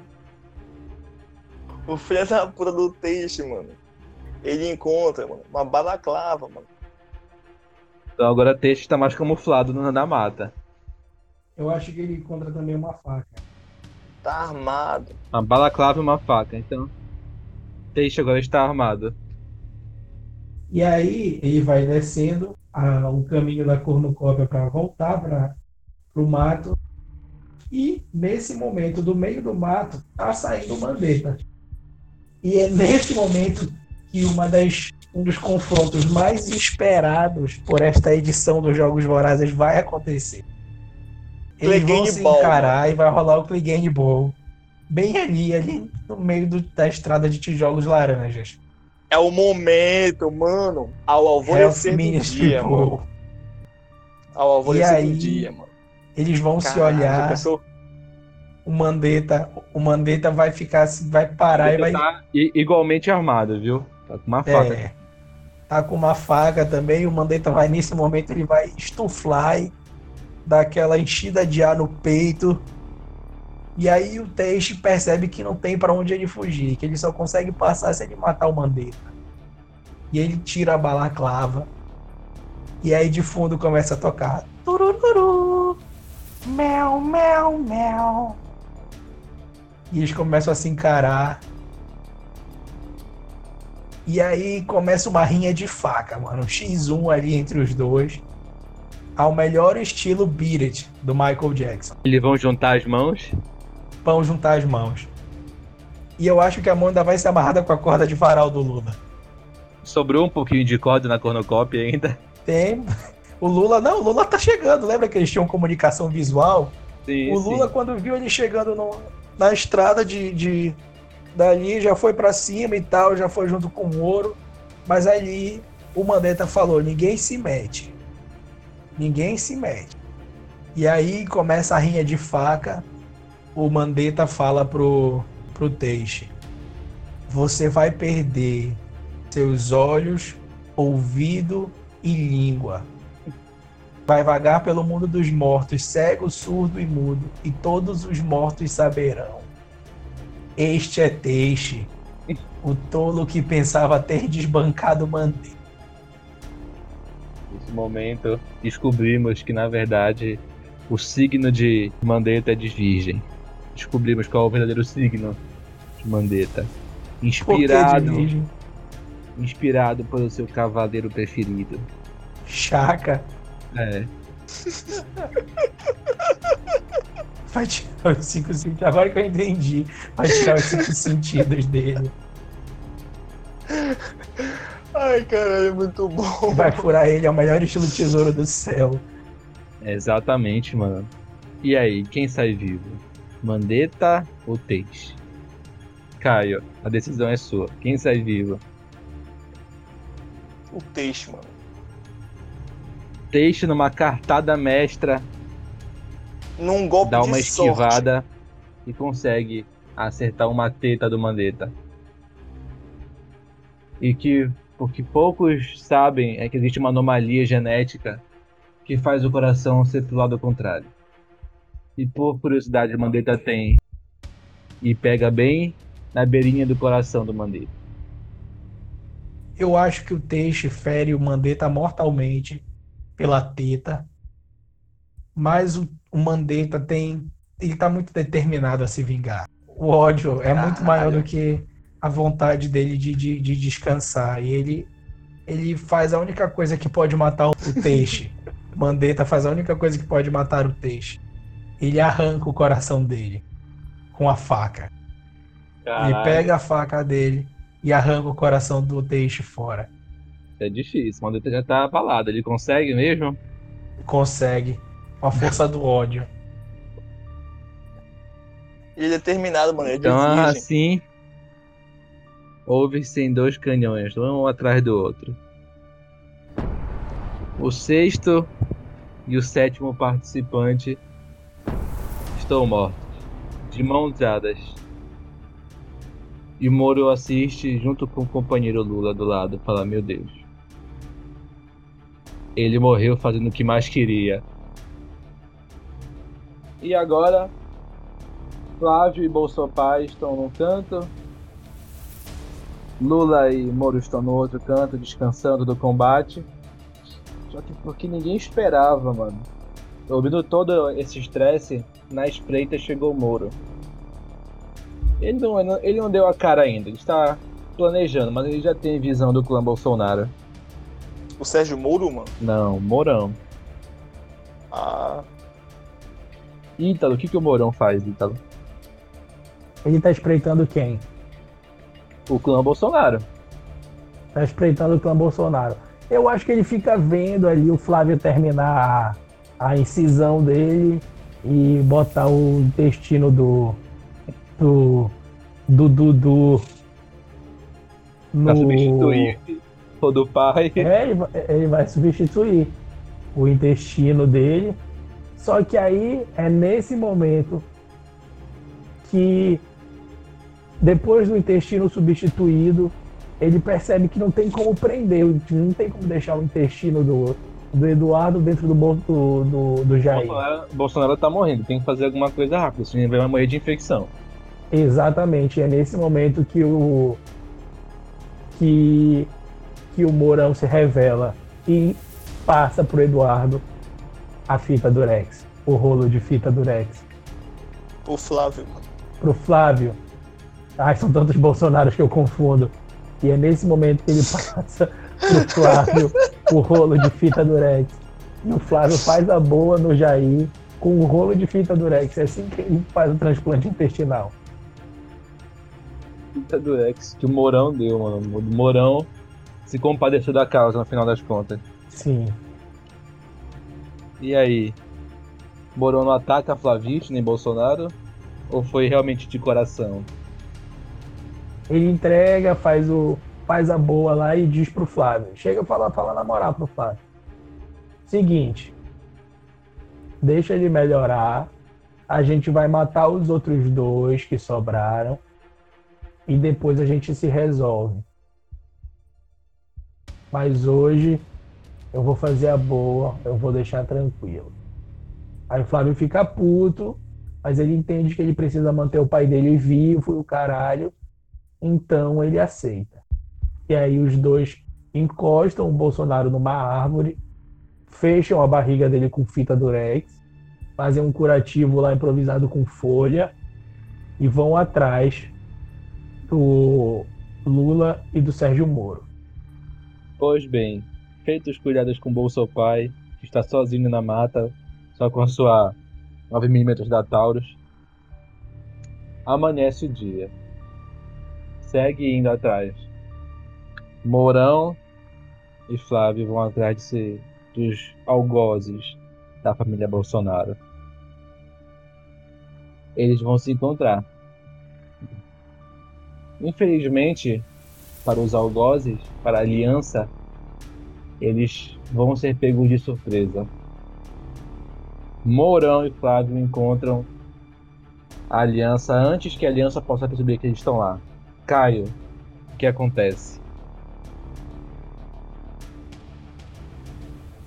o filho da puta do Teixe, mano, ele encontra, mano, uma balaclava, mano. Então agora Teixe tá mais camuflado na mata. Eu acho que ele encontra também uma faca. Tá armado. Uma balaclava e uma faca, então. Teixe agora está armado. E aí ele vai descendo a, o caminho da cornucópia para voltar para o mato. E nesse momento, do meio do mato, tá saindo o Mandetta. E é nesse momento que uma das, um dos confrontos mais esperados por esta edição dos Jogos Vorazes vai acontecer. Eles vão se ball, encarar né? e vai rolar o Clegane Ball. Bem ali, ali no meio do, da estrada de tijolos laranjas. É o momento, mano. Ao alvorecer do dia, mano. Ao alvorecer aí, do dia, mano. Eles vão Caraca, se olhar. O Mandetta, o Mandetta vai ficar, vai parar e vai. Tá igualmente armado, viu? Tá com uma faca. É, tá com uma faca também. O Mandetta vai nesse momento ele vai estuflar e dar aquela enchida de ar no peito. E aí o Teixe percebe que não tem para onde ele fugir, que ele só consegue passar se ele matar o Mandetta. E ele tira a balaclava. E aí de fundo começa a tocar. Turururu, mel, mel, mel. E eles começam a se encarar. E aí começa uma rinha de faca, mano. Um X1 ali entre os dois. Ao melhor estilo Beat It, do Michael Jackson. Eles vão juntar as mãos? Vão juntar as mãos. E eu acho que a mão ainda vai ser amarrada com a corda de varal do Lula. Sobrou um pouquinho de corda na cornucópia ainda? Tem. O Lula, não, o Lula tá chegando. Lembra que eles tinham comunicação visual? Sim, o Lula, sim. quando viu ele chegando no, na estrada de, de dali, já foi para cima e tal, já foi junto com o ouro. Mas ali o Mandetta falou: ninguém se mete. Ninguém se mete. E aí começa a rinha de faca o Mandetta fala pro, pro Teixe: Você vai perder seus olhos, ouvido e língua. Vai vagar pelo mundo dos mortos, cego, surdo e mudo, e todos os mortos saberão. Este é Teixe, o tolo que pensava ter desbancado Mandetta. Nesse momento, descobrimos que, na verdade, o signo de Mandetta é de Virgem descobrimos qual é o verdadeiro signo de Mandetta. Inspirado. Inspirado pelo seu cavaleiro preferido. Chaca. É. Vai tirar os cinco sentidos. Agora que eu entendi. Vai tirar os cinco sentidos dele. Ai, caralho, é muito bom. Vai furar ele, é o melhor estilo tesouro do céu. exatamente, mano. E aí, quem sai vivo? Mandetta ou Teixe? Caio, a decisão é sua. Quem sai vivo? O Teixe, mano. Teixe numa cartada mestra. Num golpe Dá uma esquivada sorte. e consegue acertar uma teta do Mandetta. E que, porque poucos sabem, é que existe uma anomalia genética que faz o coração ser pro lado contrário e por curiosidade o Mandetta tem e pega bem na beirinha do coração do Mandetta. Eu acho que o Teixe fere o Mandetta mortalmente pela teta, mas o, o Mandetta tem ele tá muito determinado a se vingar. O ódio é muito maior do que a vontade dele de, de, de descansar. E ele, ele faz a única coisa que pode matar o Teixe. Mandetta faz a única coisa que pode matar o Teixe ele arranca o coração dele com a faca. Ele pega a faca dele e arranca o coração do Teixe fora. É difícil, o Mandetta já tá abalado. Ele consegue mesmo? Consegue. Com a força do ódio. Ele é determinado, mano. Ele Então, desiste. assim. Houve-se em dois canhões, um atrás do outro. O sexto e o sétimo participante estão mortos, de mãos dadas. E Moro assiste junto com o companheiro Lula do lado, fala: Meu Deus. Ele morreu fazendo o que mais queria. E agora, Flávio e Bolsonaro estão num canto. Lula e Moro estão no outro canto, descansando do combate. Só que porque ninguém esperava, mano. Ouvindo todo esse estresse, na espreita chegou o Moro. Ele não, ele não deu a cara ainda, ele está planejando, mas ele já tem visão do clã Bolsonaro. O Sérgio Moro, mano. Não, Morão. Ah, Ítalo, o que, que o Morão faz, Ítalo? Ele tá espreitando quem? O clã Bolsonaro. Tá espreitando o clã Bolsonaro. Eu acho que ele fica vendo ali o Flávio terminar a, a incisão dele e botar o intestino do. do. do Dudu. Pra substituir o do pai. É, ele vai, ele vai substituir o intestino dele. Só que aí é nesse momento que, depois do intestino substituído, ele percebe que não tem como prender, não tem como deixar o intestino do, do Eduardo dentro do bolso do, do, do Jair. Bolsonaro, Bolsonaro tá morrendo, tem que fazer alguma coisa rápida, senão ele vai morrer de infecção. Exatamente, é nesse momento que o que, que o Mourão se revela e passa pro Eduardo a fita Durex, o rolo de fita Durex. o Flávio, mano. Pro Flávio. Ai, são tantos Bolsonaros que eu confundo. E é nesse momento que ele passa pro Flávio o rolo de fita Durex. E o Flávio faz a boa no Jair com o rolo de fita Durex. É assim que ele faz o transplante intestinal. Puta do ex que o Mourão deu, mano. O Mourão se compadeceu da causa no final das contas. Sim. E aí? Mourão não ataca Flavite nem Bolsonaro? Ou foi realmente de coração? Ele entrega, faz o faz a boa lá e diz pro Flávio. Chega a falar, fala na moral pro Flávio. Seguinte, deixa ele melhorar. A gente vai matar os outros dois que sobraram e depois a gente se resolve. Mas hoje eu vou fazer a boa, eu vou deixar tranquilo. Aí o Flávio fica puto, mas ele entende que ele precisa manter o pai dele vivo e o caralho. Então ele aceita. E aí os dois encostam o Bolsonaro numa árvore, fecham a barriga dele com fita durex, fazem um curativo lá improvisado com folha e vão atrás do Lula e do Sérgio Moro. Pois bem, feitos os cuidados com Bolso Pai, que está sozinho na mata, só com sua 9mm da Taurus, amanhece o dia. Segue indo atrás. Mourão e Flávio vão atrás de ser dos algozes da família Bolsonaro. Eles vão se encontrar. Infelizmente, para os algozes, para a aliança, eles vão ser pegos de surpresa. Mourão e Flávio encontram a aliança antes que a aliança possa perceber que eles estão lá. Caio, o que acontece?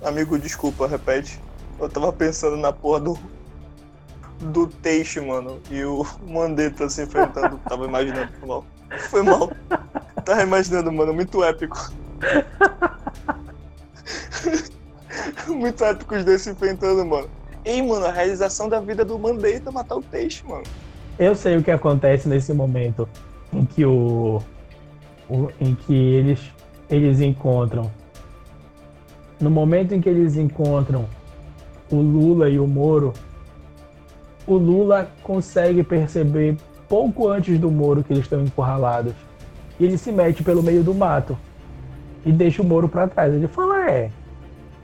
Amigo, desculpa, repete. Eu tava pensando na porra do. Do Teixe, mano. E o Mandetta se enfrentando. tava imaginando, foi mal. Foi mal. Tava imaginando, mano, muito épico. muito épico os dois se enfrentando, mano. Ei, mano, a realização da vida do Mandetta matar o Teixe, mano. Eu sei o que acontece nesse momento em que o, o- em que eles eles encontram no momento em que eles encontram o Lula e o Moro, o Lula consegue perceber pouco antes do Moro, que eles estão encurralados. E ele se mete pelo meio do mato e deixa o Moro para trás. Ele fala: É,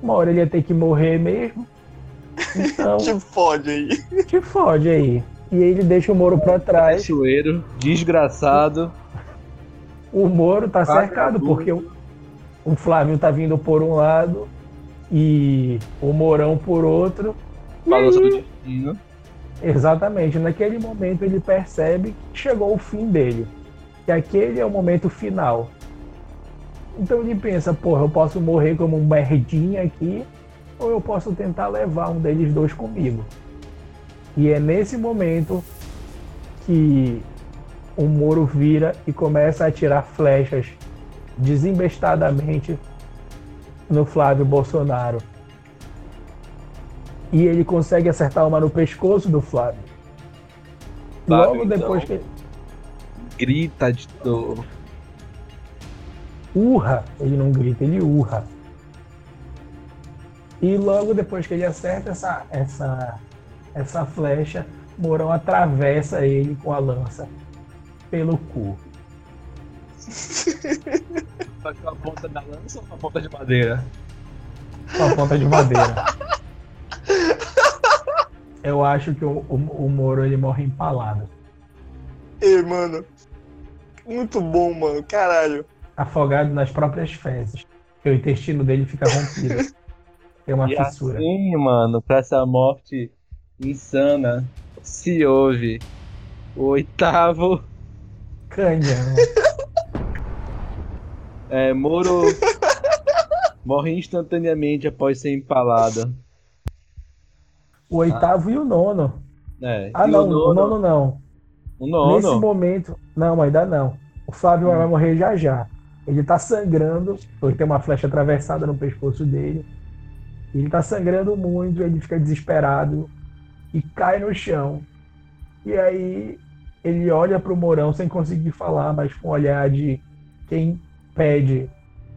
uma hora ele ia ter que morrer mesmo. Então. te fode aí. Te fode aí. E aí ele deixa o Moro para trás. Cachoeiro, desgraçado. O Moro tá cercado porque o, o Flávio tá vindo por um lado e o Mourão por outro. Balança do destino. Exatamente. Naquele momento ele percebe que chegou o fim dele. Que aquele é o momento final. Então ele pensa, porra, eu posso morrer como um merdinha aqui, ou eu posso tentar levar um deles dois comigo. E é nesse momento que o Moro vira e começa a atirar flechas desembestadamente no Flávio Bolsonaro. E ele consegue acertar uma no pescoço do Flávio. Flávio, Logo depois então. que Grita de dor. urra, ele não grita, ele urra. E logo depois que ele acerta essa, essa, essa flecha, Mourão atravessa ele com a lança pelo cu. Só que uma ponta da lança ou uma ponta de madeira? Com a ponta de madeira. Eu acho que o, o, o Moro ele morre empalado. Ei, mano. Muito bom, mano. Caralho. Afogado nas próprias fezes. Porque o intestino dele fica rompido. Tem uma e fissura. assim, mano, pra essa morte insana, se ouve o oitavo Canhão. É, Moro morre instantaneamente após ser empalado. O oitavo e o nono. É, Ah, e não, o o nono não. O nono. Nesse momento. Não, ainda não. O Flávio Hum. vai morrer já já. Ele tá sangrando, porque tem uma flecha atravessada no pescoço dele. Ele tá sangrando muito, ele fica desesperado e cai no chão. E aí ele olha pro Mourão sem conseguir falar, mas com um olhar de quem pede,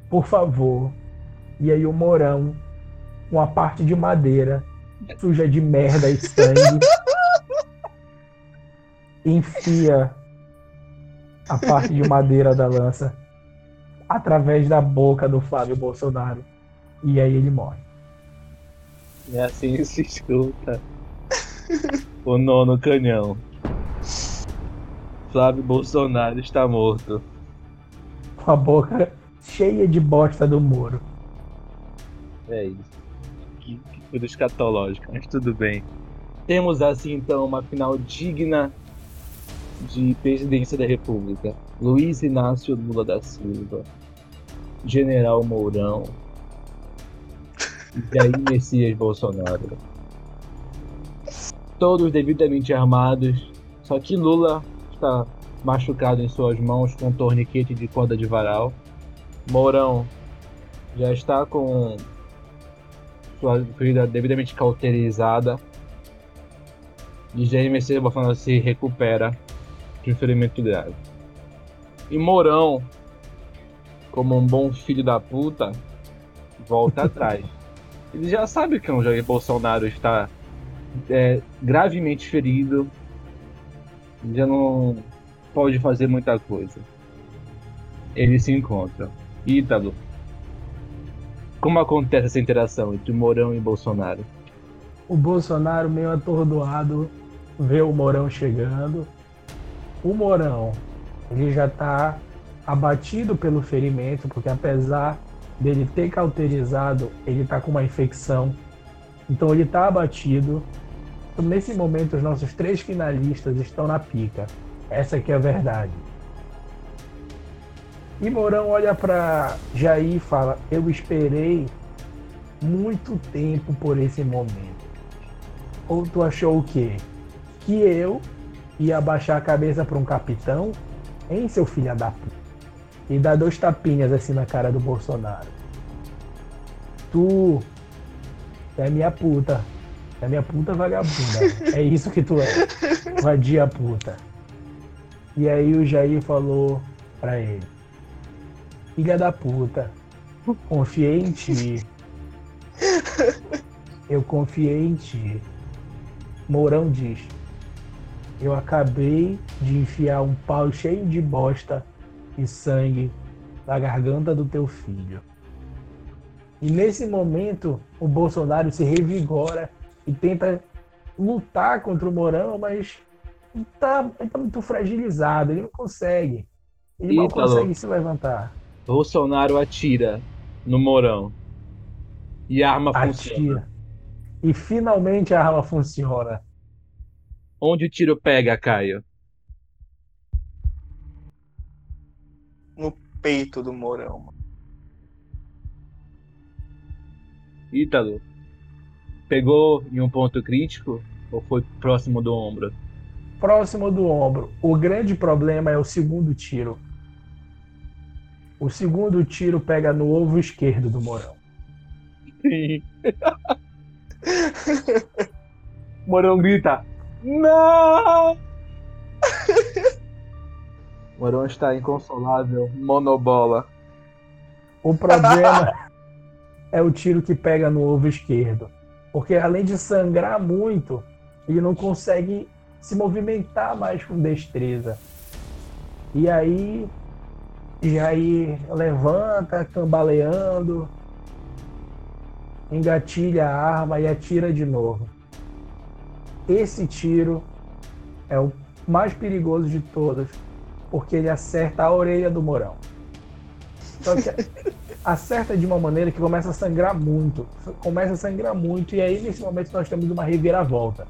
por favor. E aí o Mourão, com a parte de madeira suja de merda e sangue, enfia a parte de madeira da lança através da boca do Flávio Bolsonaro. E aí ele morre. E assim se escuta o nono canhão. Flávio Bolsonaro está morto. Com a boca cheia de bosta do Moro. É isso. Que, que coisa escatológica, mas tudo bem. Temos assim então uma final digna de presidência da República. Luiz Inácio Lula da Silva, General Mourão e Jair Messias Bolsonaro. Todos devidamente armados, só que Lula está machucado em suas mãos com um torniquete de corda de varal. Mourão já está com sua ferida devidamente cauterizada. E Messias Bolsonaro se recupera de um ferimento grave. E Mourão, como um bom filho da puta, volta atrás. Ele já sabe que o Jair Bolsonaro está é, gravemente ferido. Já não pode fazer muita coisa. Eles se encontram. Ítalo, como acontece essa interação entre Mourão e Bolsonaro? O Bolsonaro, meio atordoado, vê o Mourão chegando. O Mourão, ele já tá abatido pelo ferimento, porque apesar dele ter cauterizado, ele tá com uma infecção. Então ele tá abatido. Então, nesse momento, os nossos três finalistas estão na pica. Essa aqui é a verdade. E Mourão olha para Jair e fala: Eu esperei muito tempo por esse momento. Ou tu achou o quê? Que eu ia abaixar a cabeça para um capitão? Hein, seu filho da puta? E dar dois tapinhas assim na cara do Bolsonaro. Tu é minha puta. É minha puta vagabunda. É isso que tu é. Vadia puta. E aí o Jair falou pra ele: Filha da puta, confiei em ti. Eu confiei em ti. Mourão diz: Eu acabei de enfiar um pau cheio de bosta e sangue na garganta do teu filho. E nesse momento, o Bolsonaro se revigora e tenta lutar contra o Morão, mas tá, ele tá muito fragilizado, ele não consegue. Ele não consegue se levantar. Bolsonaro atira no Morão. E a arma funciona. Atira. E finalmente a arma funciona. Onde o tiro pega, Caio? Peito do Mourão. mano. Ítalo. Pegou em um ponto crítico ou foi próximo do ombro? Próximo do ombro. O grande problema é o segundo tiro. O segundo tiro pega no ovo esquerdo do Morão. Sim. Morão grita: Não! Morão está inconsolável, monobola. O problema é o tiro que pega no ovo esquerdo. Porque além de sangrar muito, ele não consegue se movimentar mais com destreza. E aí, Jair levanta, cambaleando, engatilha a arma e atira de novo. Esse tiro é o mais perigoso de todos, porque ele acerta a orelha do Morão. Só que acerta de uma maneira que começa a sangrar muito. Começa a sangrar muito, e aí nesse momento nós temos uma reviravolta.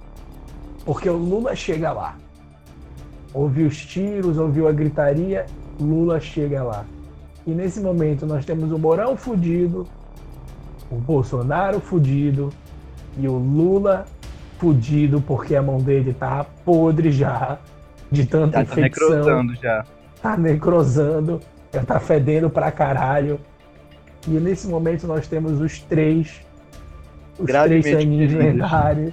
Porque o Lula chega lá. Ouviu os tiros, ouviu a gritaria, Lula chega lá. E nesse momento nós temos o Morão fudido, o Bolsonaro fudido e o Lula fudido porque a mão dele tá podre já de tanta Já tá infecção necrosando já. tá necrosando, já tá fedendo pra caralho. E nesse momento nós temos os três, os Gravemente três sanguinhos lendários,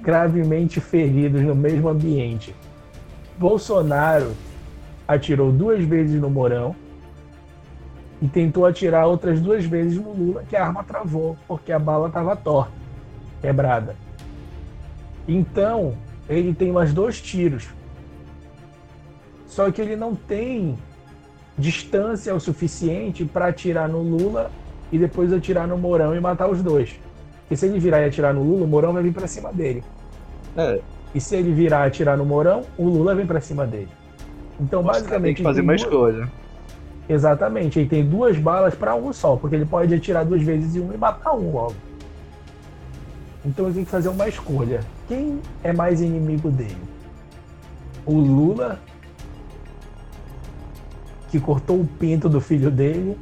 gravemente feridos no mesmo ambiente. Bolsonaro atirou duas vezes no Morão e tentou atirar outras duas vezes no Lula, que a arma travou, porque a bala estava torta, quebrada. Então, ele tem mais dois tiros. Só que ele não tem distância o suficiente para atirar no Lula e depois atirar no Mourão e matar os dois. Porque se ele virar e atirar no Lula, o Mourão vai vir para cima dele. É, E se ele virar e atirar no Mourão, o Lula vem para cima dele. Então, tem basicamente, que fazer ele uma tem duas- escolha. Exatamente, ele tem duas balas para um só, porque ele pode atirar duas vezes em um e matar um logo. Então ele tem que fazer uma escolha. Quem é mais inimigo dele? O Lula, que cortou o pinto do filho dele,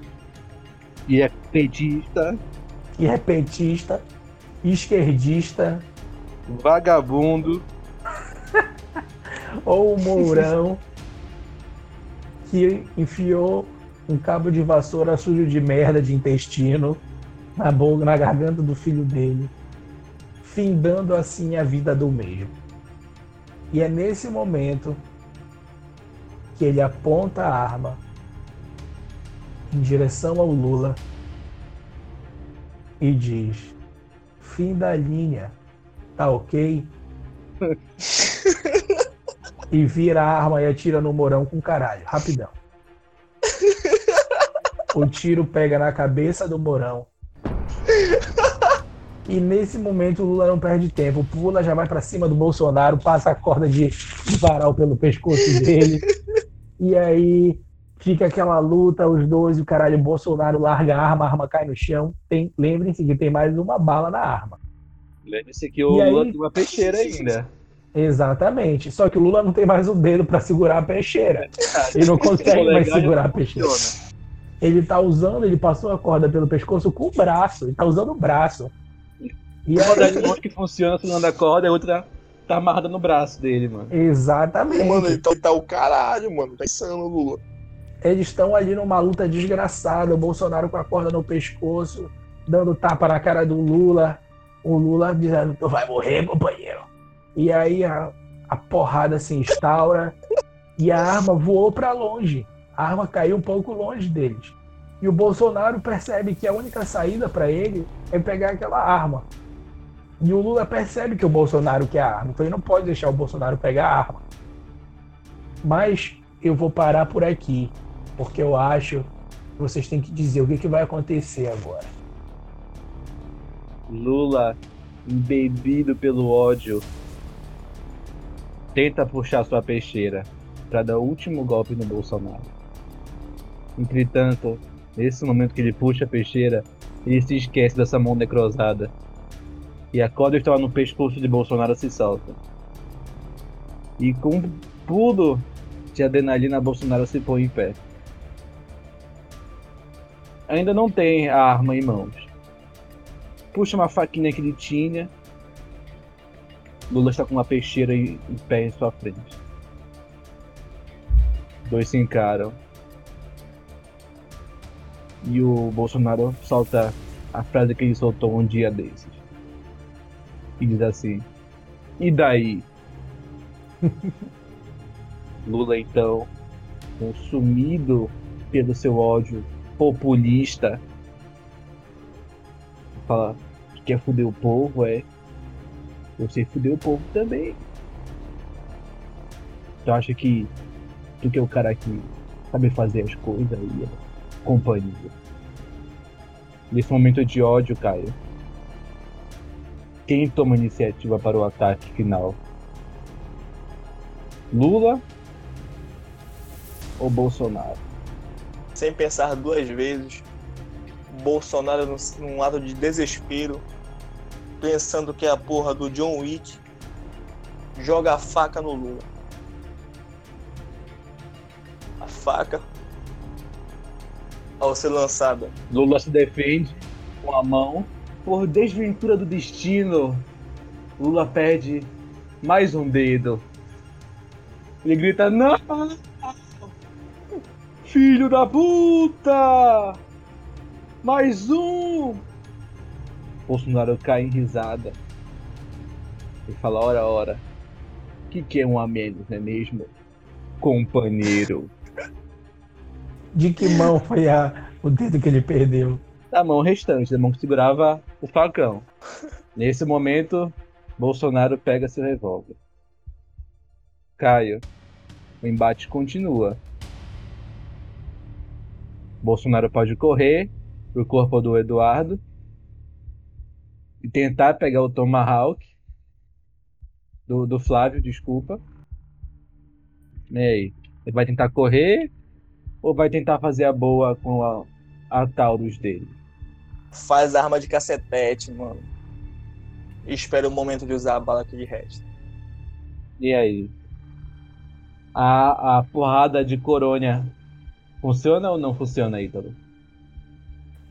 E é petista, que é petista, esquerdista, vagabundo. ou Mourão, que enfiou um cabo de vassoura sujo de merda de intestino na boca, na garganta do filho dele, findando assim a vida do mesmo. E é nesse momento que ele aponta a arma em direção ao Lula e diz: fim da linha, tá ok? e vira a arma e atira no Morão com caralho, rapidão. O tiro pega na cabeça do Morão. E nesse momento o Lula não perde tempo. Pula, já vai pra cima do Bolsonaro, passa a corda de varal pelo pescoço dele. E aí fica aquela luta, os dois, o caralho, o Bolsonaro larga a arma, a arma cai no chão. Tem, lembrem-se que tem mais uma bala na arma. Lembre-se que o E aí- Lula tem uma peixeira ainda. Exatamente. Só que o Lula não tem mais o dedo pra segurar a peixeira. Ele não consegue mais já segurar a peixeira. funciona. Ele tá usando, ele passou a corda pelo pescoço com o braço. Ele tá usando o braço. E Uma das aí, mãos que funciona segurando a corda, a outra tá amarrada no braço dele, mano. exatamente. Mano, ele tá, ele tá o caralho, mano. Tá insano o Lula. Eles estão ali numa luta desgraçada. O Bolsonaro com a corda no pescoço, dando tapa na cara do Lula. O Lula dizendo: Tu vai morrer, companheiro. E aí a, a porrada se instaura e a arma voou para longe. A arma caiu um pouco longe deles. E o Bolsonaro percebe que a única saída para ele é pegar aquela arma. E o Lula percebe que o Bolsonaro quer a arma, então ele não pode deixar o Bolsonaro pegar a arma. Mas eu vou parar por aqui, porque eu acho que vocês têm que dizer o que, que vai acontecer agora. Lula, embebido pelo ódio, tenta puxar sua peixeira para dar o último golpe no Bolsonaro. Entretanto, nesse momento que ele puxa a peixeira, ele se esquece dessa mão necrosada. E a corda estava no pescoço de Bolsonaro se salta. E com um pulo de adrenalina, Bolsonaro se põe em pé. Ainda não tem a arma em mãos. Puxa uma faquinha que ele tinha. Lula está com uma peixeira em pé em sua frente. Dois se encaram. E o Bolsonaro solta a frase que ele soltou um dia desses. E diz assim: E daí? Lula então, consumido pelo seu ódio populista, fala que quer fuder o povo, é. Eu sei fuder o povo também. Tu acha que tu que é o cara que sabe fazer as coisas aí, é companhia. Nesse momento de ódio, Caio, quem toma iniciativa para o ataque final? Lula ou Bolsonaro? Sem pensar duas vezes, Bolsonaro num, ato de desespero, pensando que é a porra do John Wick, joga a faca no Lula. A faca, ao ser lançada, Lula se defende com a mão. Por desventura do destino, Lula perde mais um dedo. Ele grita: Não! Filho da puta! Mais um! Bolsonaro cai em risada. E fala: Ora, ora. O que, que é um a menos, não é mesmo? Companheiro. De que mão foi a, o dedo que ele perdeu? da mão restante, da mão que segurava o facão. Nesse momento, Bolsonaro pega seu revólver. Caio, o embate continua. Bolsonaro pode correr pro corpo do Eduardo e tentar pegar o Tomahawk do, do Flávio, desculpa. E aí? Ele vai tentar correr ou vai tentar fazer a boa com a, a Taurus dele? faz arma de cacetete, mano. E espera o momento de usar a bala que lhe resta. E aí? A, a porrada de coronha funciona ou não funciona, Ítalo?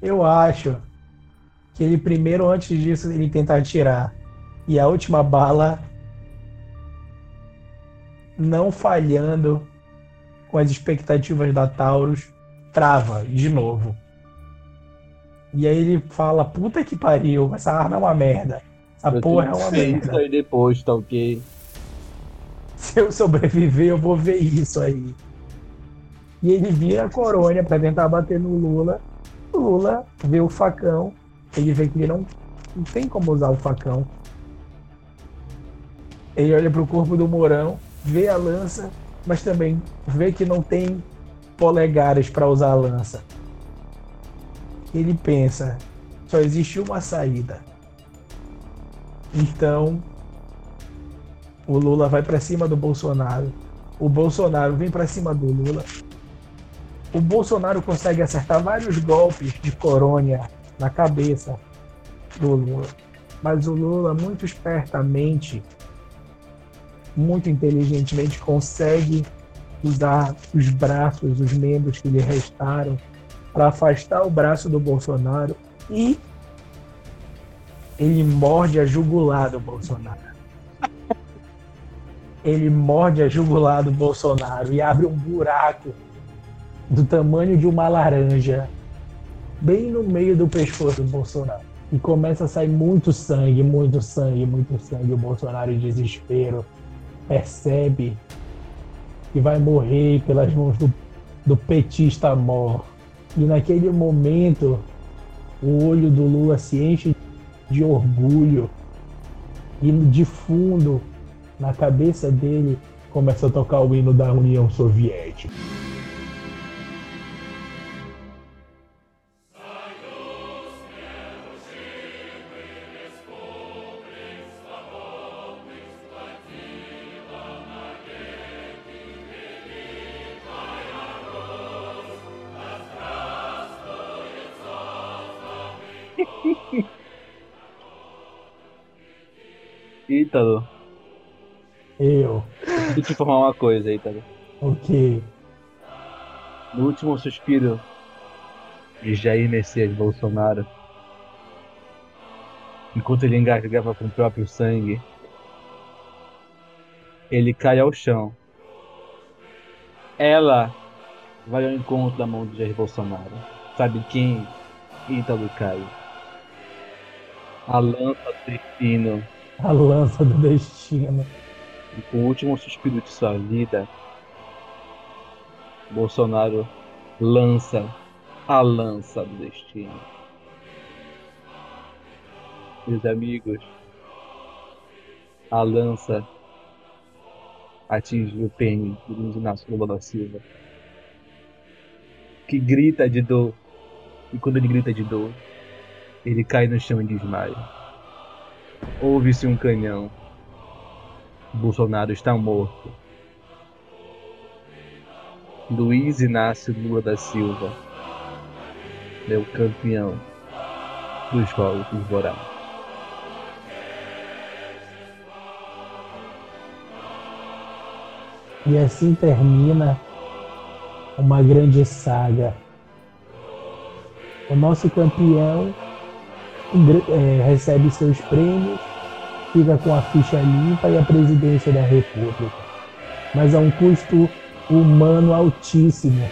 Eu acho que ele primeiro, antes disso, ele tenta atirar. E a última bala, não falhando com as expectativas da Taurus, trava de novo. E aí ele fala, puta que pariu, essa arma é uma merda. Essa Eu porra é uma merda. Isso aí depois, tá ok? Se eu sobreviver, eu vou ver isso aí. E ele vira a coronha pra tentar bater no Lula. O Lula vê o facão. Ele vê que ele não, não tem como usar o facão. Ele olha pro corpo do Mourão, vê a lança, mas também vê que não tem polegares para usar a lança. Ele pensa, só existe uma saída. Então, o Lula vai para cima do Bolsonaro. O Bolsonaro vem para cima do Lula. O Bolsonaro consegue acertar vários golpes de coronha na cabeça do Lula. Mas o Lula, muito espertamente, muito inteligentemente, consegue usar os braços, os membros que lhe restaram, para afastar o braço do Bolsonaro e ele morde a jugular do Bolsonaro ele morde a jugular do Bolsonaro e abre um buraco do tamanho de uma laranja bem no meio do pescoço do Bolsonaro. E começa a sair muito sangue, muito sangue, muito sangue. O Bolsonaro, em desespero, percebe que vai morrer pelas mãos do, do petista mor. E naquele momento, o olho do Lula se enche de orgulho E de fundo, na cabeça dele, começa a tocar o hino da União Soviética. Ítalo, Eu, eu te informar uma coisa, Ítalo. ok. No último suspiro de Jair Messias Bolsonaro, enquanto ele engasgava com o próprio sangue, ele cai ao chão. Ela vai ao encontro da mão de Jair Bolsonaro. Sabe quem? Ítalo Caio. A lança do destino, A lança do destino. e com o último suspiro de sua vida, Bolsonaro lança a lança do destino. Meus amigos, a lança atinge o pênis do Luiz Inácio Lula da Silva, que grita de dor, e quando ele grita de dor, ele cai no chão e desmaia. Ouve-se um canhão. Bolsonaro está morto. Luiz Inácio Lula da Silva é o campeão dos Jogos Vorazes. E assim termina uma grande saga. O nosso campeão eh, recebe seus prêmios, fica com a ficha limpa e a presidência da República. Mas a um custo humano altíssimo.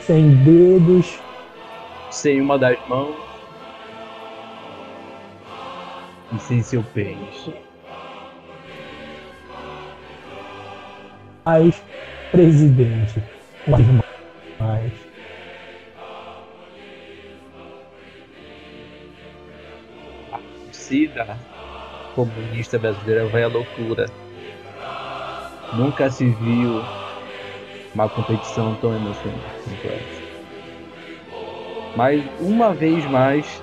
Sem dedos, Sem uma das mãos e sem seu pênis. mais presidente. Mais, mais. Torcida comunista brasileira vai à loucura. Nunca se viu uma competição tão emocionante essa. Mas uma vez mais,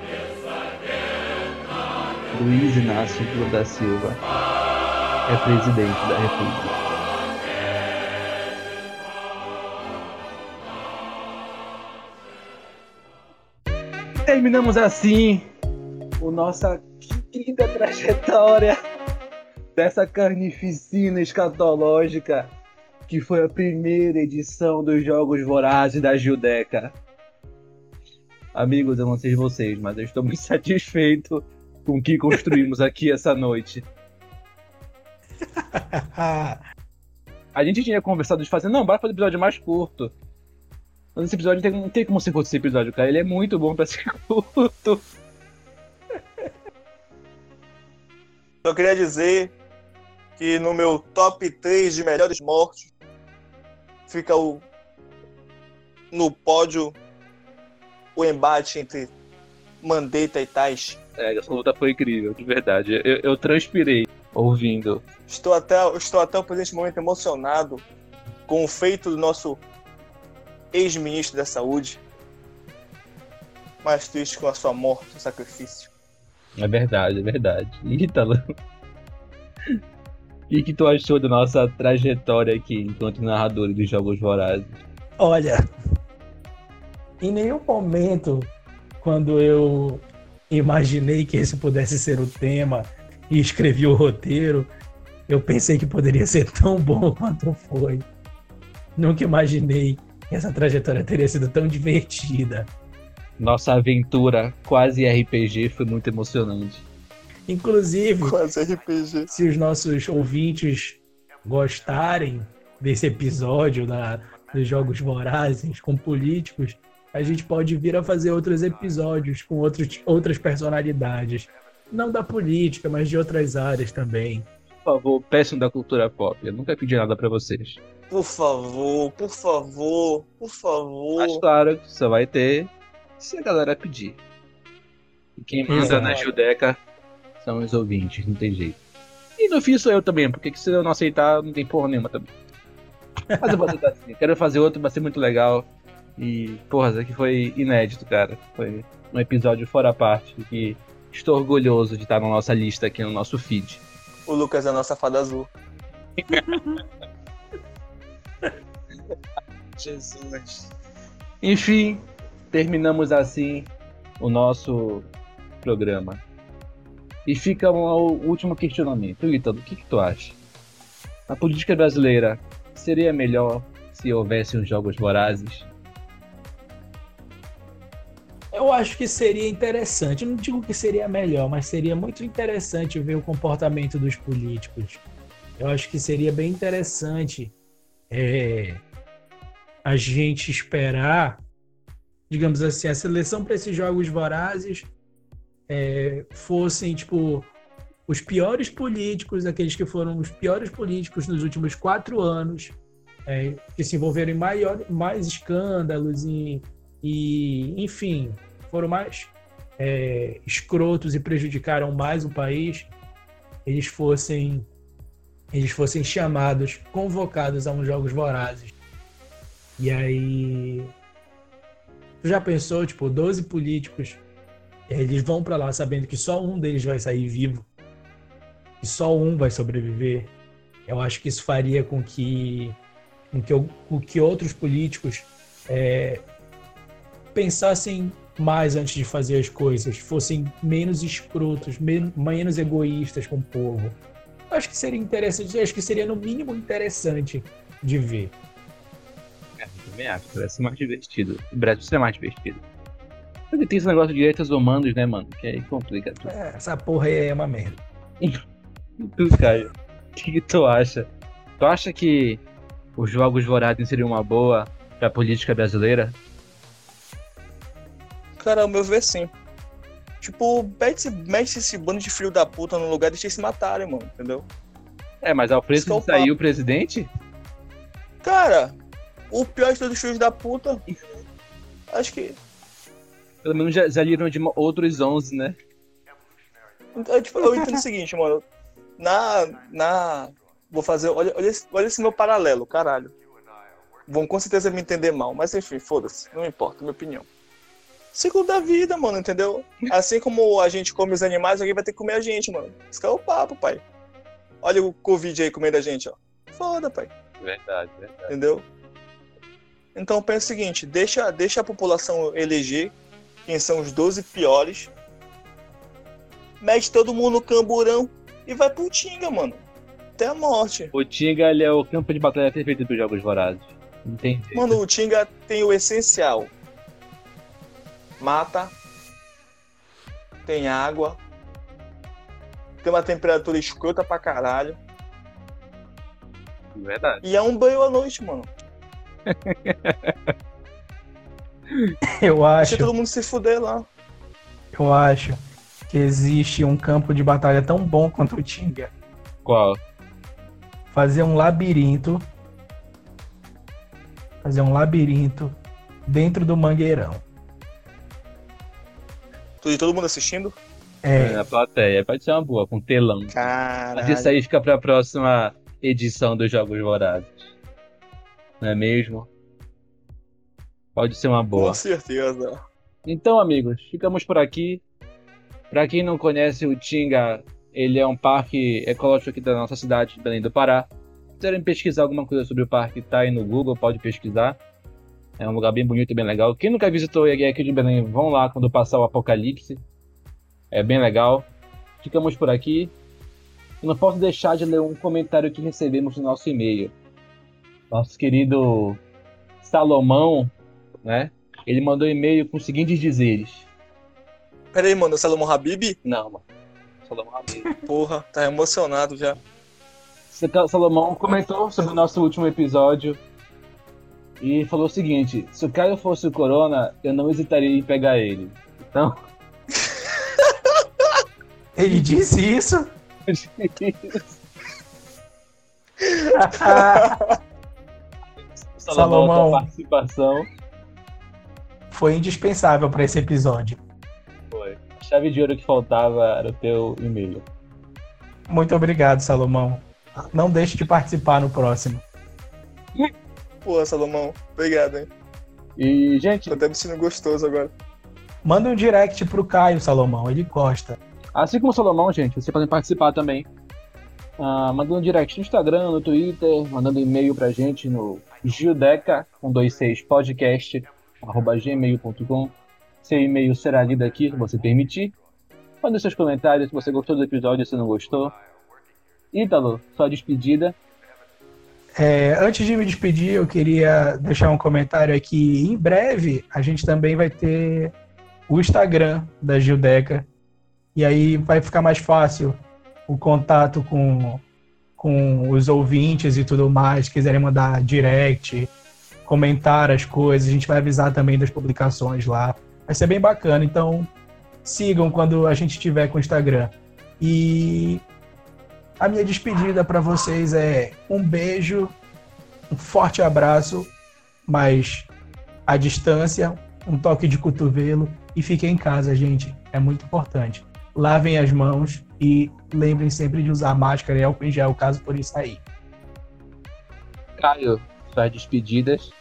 Luiz Inácio Lula da Silva é presidente da República. Terminamos assim o nossa querida trajetória dessa carnificina escatológica que foi a primeira edição dos Jogos Vorazes da Judeca. Amigos, eu não sei vocês, mas eu estou muito satisfeito com o que construímos aqui essa noite. A gente tinha conversado de fazer, não, bora fazer episódio mais curto. Mas esse episódio tem- não tem como ser curto esse episódio, cara. Ele é muito bom pra ser curto. Só queria dizer que no meu top 3 de melhores mortos fica o no pódio o embate entre Mandetta e Tais. É, essa luta foi incrível, de verdade. Eu, eu transpirei ouvindo. Estou até, estou até o presente momento emocionado com o feito do nosso ex-ministro da Saúde, mais triste com a sua morte e sacrifício. É verdade, é verdade. Ítalo. O que, que tu achou da nossa trajetória aqui enquanto narrador dos Jogos Vorazes? Olha, em nenhum momento, quando eu imaginei que esse pudesse ser o tema e escrevi o roteiro, eu pensei que poderia ser tão bom quanto foi. Nunca imaginei que essa trajetória teria sido tão divertida. Nossa aventura quase RPG foi muito emocionante. Inclusive, Quase RPG. se os nossos ouvintes gostarem desse episódio da, dos Jogos Vorazes com políticos, a gente pode vir a fazer outros episódios com outros, outras personalidades. Não da política, mas de outras áreas também. Por favor, peçam da cultura pop. Eu nunca pedi nada pra vocês. Por favor, por favor, por favor. Mas claro, só vai ter se a galera pedir. E quem manda na Judeca são os ouvintes, não tem jeito. no fim sou eu também, porque se eu não aceitar, não tem porra nenhuma também. Mas eu vou aceitar assim. Quero fazer outro, vai ser muito legal. E, porra, isso aqui foi inédito, cara. Foi um episódio fora a parte que estou orgulhoso de estar na nossa lista aqui no nosso feed. O Lucas é a nossa fada azul. Jesus. Enfim, terminamos assim o nosso programa. E fica o último questionamento. Ítalo, o que, que tu acha? A política brasileira seria melhor se houvesse uns jogos vorazes? Eu acho que seria interessante. Não digo que seria melhor, mas seria muito interessante ver o comportamento dos políticos. Eu acho que seria bem interessante é, a gente esperar, digamos assim, a seleção para esses jogos vorazes é, fossem, tipo, os piores políticos, aqueles que foram os piores políticos nos últimos quatro anos, é, que se envolveram em maior, mais escândalos e, e, enfim, foram mais é, escrotos e prejudicaram mais o país, eles fossem eles fossem chamados, convocados a uns jogos vorazes. E aí tu já pensou, tipo, 12 políticos, eles vão para lá sabendo que só um deles vai sair vivo e só um vai sobreviver. Eu acho que isso faria com que com que, com que outros políticos é, pensassem mais antes de fazer as coisas, fossem menos escrotos, menos egoístas com o povo. Acho que seria interessante, acho que seria no mínimo interessante de ver. É, também acho, parece mais divertido. O Brasil seria mais divertido. Porque tem esse negócio de direitos humanos, né, mano? Que aí complica tudo. É, essa porra aí é uma merda. e tu, Caio? O que, que tu acha? Tu acha que os jogos vorazes seriam uma boa pra política brasileira? Cara, ao meu ver, sim. Tipo, mete, mete esse bando de filho da puta no lugar e deixa eles se matarem, mano, entendeu? É, mas ao preço de que é o sair o presidente? Cara, o pior de todos os filhos da puta. Acho que. Pelo menos já, já liram de outros 11, né? Eu, tipo, eu entendo o seguinte, mano. Na. na vou fazer. Olha, olha, esse, olha esse meu paralelo, caralho. Vão com certeza me entender mal, mas enfim, foda-se. Não importa, minha opinião. Ciclo da vida, mano, entendeu? Assim como a gente come os animais, alguém vai ter que comer a gente, mano. Isso que é o papo, pai. Olha o Covid aí comendo a gente, ó. Foda, pai. Verdade, verdade. entendeu? Então pensa o seguinte, deixa, deixa a população eleger quem são os 12 piores, mete todo mundo no camburão e vai pro Tinga, mano. Até a morte. O Tinga, ele é o campo de batalha perfeito dos jogos vorazes. Entendi. Mano, o Tinga tem o essencial. Mata, tem água, tem uma temperatura escrota pra caralho, Verdade. e é um banho à noite, mano. Eu acho, Deixa todo mundo se fuder lá. eu acho que existe um campo de batalha tão bom quanto o Tinga. Qual? Fazer um labirinto. Fazer um labirinto dentro do mangueirão. Tudo- Todo mundo assistindo? É, Na plateia. Pode ser uma boa, com telão. Mas Caralho. isso aí fica pra próxima edição dos Jogos Vorazes. Não é mesmo? Pode ser uma boa. Com certeza. Então, amigos, ficamos por aqui. Pra quem não conhece o Tinga, ele é um parque ecológico aqui da nossa cidade, de Belém do Pará. Se quiserem pesquisar alguma coisa sobre o parque, tá aí no Google, pode pesquisar. É um lugar bem bonito e bem legal. Quem nunca visitou e aqui de Belém, vão lá quando passar o apocalipse. É bem legal. Ficamos por aqui. Eu não posso deixar de ler um comentário que recebemos no nosso e-mail. Nosso querido Salomão, né? Ele mandou e-mail com os seguintes dizeres. Pera aí, mano, o Salomão Habib? Não, mano. Salomão amigo. Porra, tá emocionado já. Salomão comentou sobre o nosso último episódio e falou o seguinte: se o Caio fosse o Corona, eu não hesitaria em pegar ele. Então, ele disse isso? Salomão, Salomão. participação Foi indispensável para esse episódio. foi. A chave de ouro que faltava era o teu e-mail. Muito obrigado, Salomão. Não deixe de participar no próximo. Pô, Salomão, obrigado, hein? E, gente, Tô até me sentindo gostoso agora. Manda um direct pro Caio, Salomão. Ele gosta. assim como o Salomão, gente, vocês podem participar também. Ah, mandando direct no Instagram, no Twitter, mandando e-mail pra gente no gildeca126podcast arroba gmail.com Seu e-mail será lido aqui, se você permitir. Mande seus comentários se você gostou do episódio, se não gostou. Ítalo, sua despedida. É, antes de me despedir, eu queria deixar um comentário aqui. Em breve, a gente também vai ter o Instagram da Gildeca. E aí vai ficar mais fácil o contato com, com os ouvintes e tudo mais. Se quiserem mandar direct, comentar as coisas, a gente vai avisar também das publicações lá. Vai ser bem bacana. Então, sigam quando a gente tiver com o Instagram. E a minha despedida para vocês é um beijo, um forte abraço, mas à distância, um toque de cotovelo e fiquem em casa, gente. É muito importante. Lavem as mãos e lembrem sempre de usar máscara e álcool em gel caso por isso aí. Caio, suas despedidas.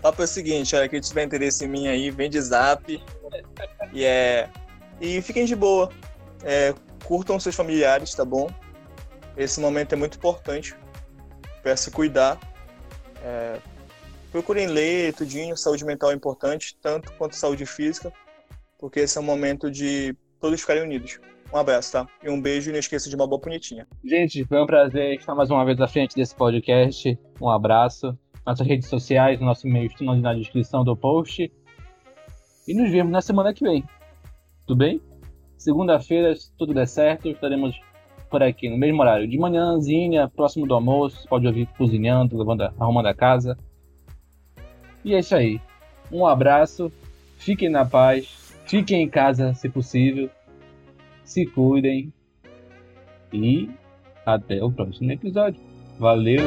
Papo é o seguinte, olha, quem tiver interesse em mim aí, vem de zap. E é. E fiquem de boa. É, curtam seus familiares, tá bom? Esse momento é muito importante se cuidar. É, procurem ler tudinho, saúde mental é importante, tanto quanto saúde física, porque esse é um momento de todos ficarem unidos. Um abraço, tá? E um beijo e não esqueça de uma boa bonitinha. Gente, foi um prazer estar mais uma vez à frente desse podcast. Um abraço. Nossas redes sociais, nosso e-mail estão na descrição do post. E nos vemos na semana que vem. Tudo bem? Segunda-feira, se tudo der certo, estaremos por aqui no mesmo horário. De manhãzinha, próximo do almoço, pode ouvir cozinhando, levando, arrumando a casa. E é isso aí. Um abraço, fiquem na paz, fiquem em casa se possível, se cuidem e até o próximo episódio. Valeu!